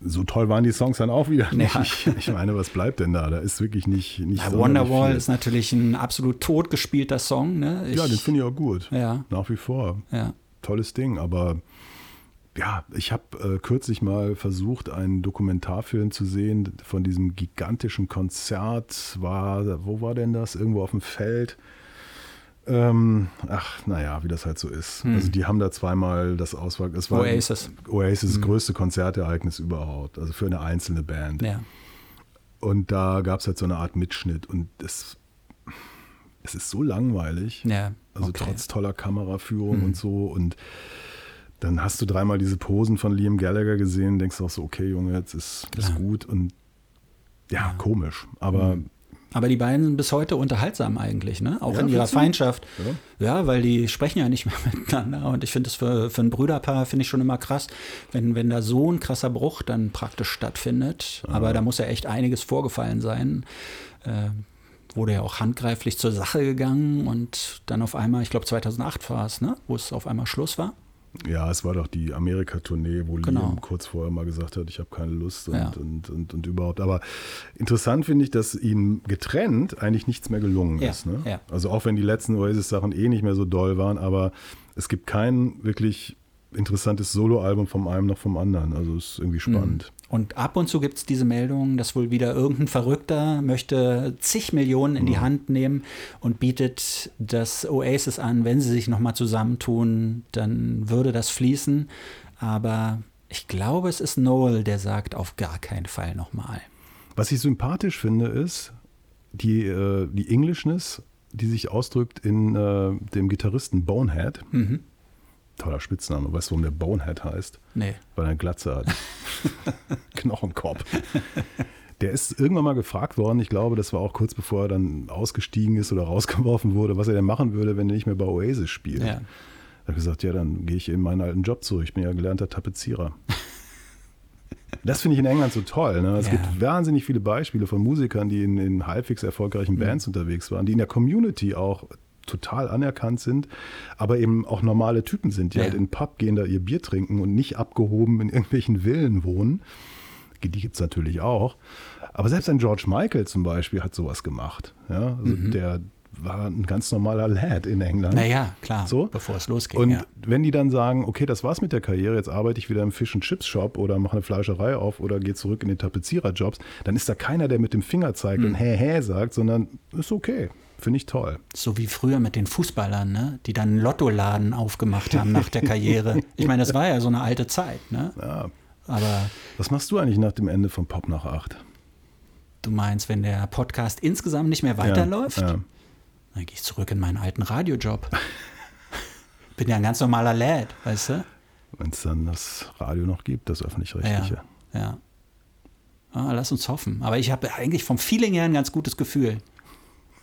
so toll waren die Songs dann auch wieder nicht. Ja. Ich meine, was bleibt denn da? Da ist wirklich nicht, nicht ja, Wonderwall ist natürlich ein absolut totgespielter Song. Ne? Ich, ja, den finde ich auch gut. Ja. Nach wie vor. Ja. Tolles Ding, aber ja, ich habe äh, kürzlich mal versucht, einen Dokumentarfilm zu sehen von diesem gigantischen Konzert. War, wo war denn das? Irgendwo auf dem Feld Ähm, ach, naja, wie das halt so ist. Hm. Also die haben da zweimal das Auswahl. Es war Oasis. Oasis, das größte Konzertereignis überhaupt. Also für eine einzelne Band. Ja. Und da gab es halt so eine Art Mitschnitt und es, es ist so langweilig. Ja. Also okay. trotz toller Kameraführung Mhm. und so. Und dann hast du dreimal diese Posen von Liam Gallagher gesehen, denkst auch so, okay, Junge, jetzt ist, ist Klar. gut. Und ja, komisch. Aber Aber die beiden sind bis heute unterhaltsam eigentlich, ne? Auch Ja, in ihrer? Feindschaft. Ja. Ja, weil die sprechen ja nicht mehr miteinander. Und ich finde das für, für ein Brüderpaar, finde ich schon immer krass, wenn, wenn da so ein krasser Bruch dann praktisch stattfindet. Aber da muss ja echt einiges vorgefallen sein. Äh, wurde ja auch handgreiflich zur Sache gegangen und dann auf einmal, ich glaube 2008 war es, ne? Wo es auf einmal Schluss war. Ja, es war doch die Amerika-Tournee, wo Genau. Liam kurz vorher mal gesagt hat, ich habe keine Lust und, Ja. und, und, und überhaupt. Aber interessant finde ich, dass ihm getrennt eigentlich nichts mehr gelungen Ja, ist. Ne? ja. Also auch wenn die letzten Oasis-Sachen eh nicht mehr so doll waren, aber es gibt kein wirklich interessantes Soloalbum vom einen noch vom anderen. Also es ist irgendwie spannend. Und ab und zu gibt es diese Meldung, dass wohl wieder irgendein Verrückter möchte zig Millionen in die Hand nehmen und bietet das Oasis an, wenn sie sich nochmal zusammentun, dann würde das fließen. Aber ich glaube, es ist Noel, der sagt, auf gar keinen Fall nochmal. Was ich sympathisch finde, ist die, äh, die Englishness, die sich ausdrückt in äh, dem Gitarristen Bonehead. Mhm. Toller Spitzname. Weißt du, warum der Bonehead heißt? Nee. Weil er eine Glatze hat. Knochenkopf. Der ist irgendwann mal gefragt worden, ich glaube, das war auch kurz bevor er dann ausgestiegen ist oder rausgeworfen wurde, was er denn machen würde, wenn er nicht mehr bei Oasis spielt. Ja. Er hat gesagt, ja, dann gehe ich in meinen alten Job zurück. Ich bin ja gelernter Tapezierer. Das finde ich in England so toll. Ne? Es Ja. gibt wahnsinnig viele Beispiele von Musikern, die in, in halbwegs erfolgreichen Mhm. Bands unterwegs waren, die in der Community auch total anerkannt sind, aber eben auch normale Typen sind, die Ja. halt in den Pub gehen, da ihr Bier trinken und nicht abgehoben in irgendwelchen Villen wohnen. Die gibt es natürlich auch. Aber selbst ein George Michael zum Beispiel hat sowas gemacht. Ja? Also Der war ein ganz normaler Lad in England. Mhm. Naja, klar, So? bevor es losging. Und ja. wenn die dann sagen, okay, das war's mit der Karriere, jetzt arbeite ich wieder im Fish and Chips Shop oder mache eine Fleischerei auf oder gehe zurück in den Tapeziererjobs, dann ist da keiner, der mit dem Finger zeigt Hm. und hä hä sagt, sondern ist okay, finde ich toll. So wie früher mit den Fußballern, ne? die dann einen Lottoladen aufgemacht haben nach der Karriere. Ich meine, das war ja so eine alte Zeit. Ne? Ja. Aber Was machst du eigentlich nach dem Ende von Pop nach acht? du meinst, wenn der Podcast insgesamt nicht mehr weiterläuft, Ja, ja. dann gehe ich zurück in meinen alten Radiojob. Bin ja ein ganz normaler Lad, weißt du? Wenn es dann das Radio noch gibt, das Ja, öffentlich-rechtliche. ja. Ah, lass uns hoffen. Aber ich habe eigentlich vom Feeling her ein ganz gutes Gefühl.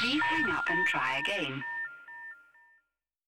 Please hang up and try again.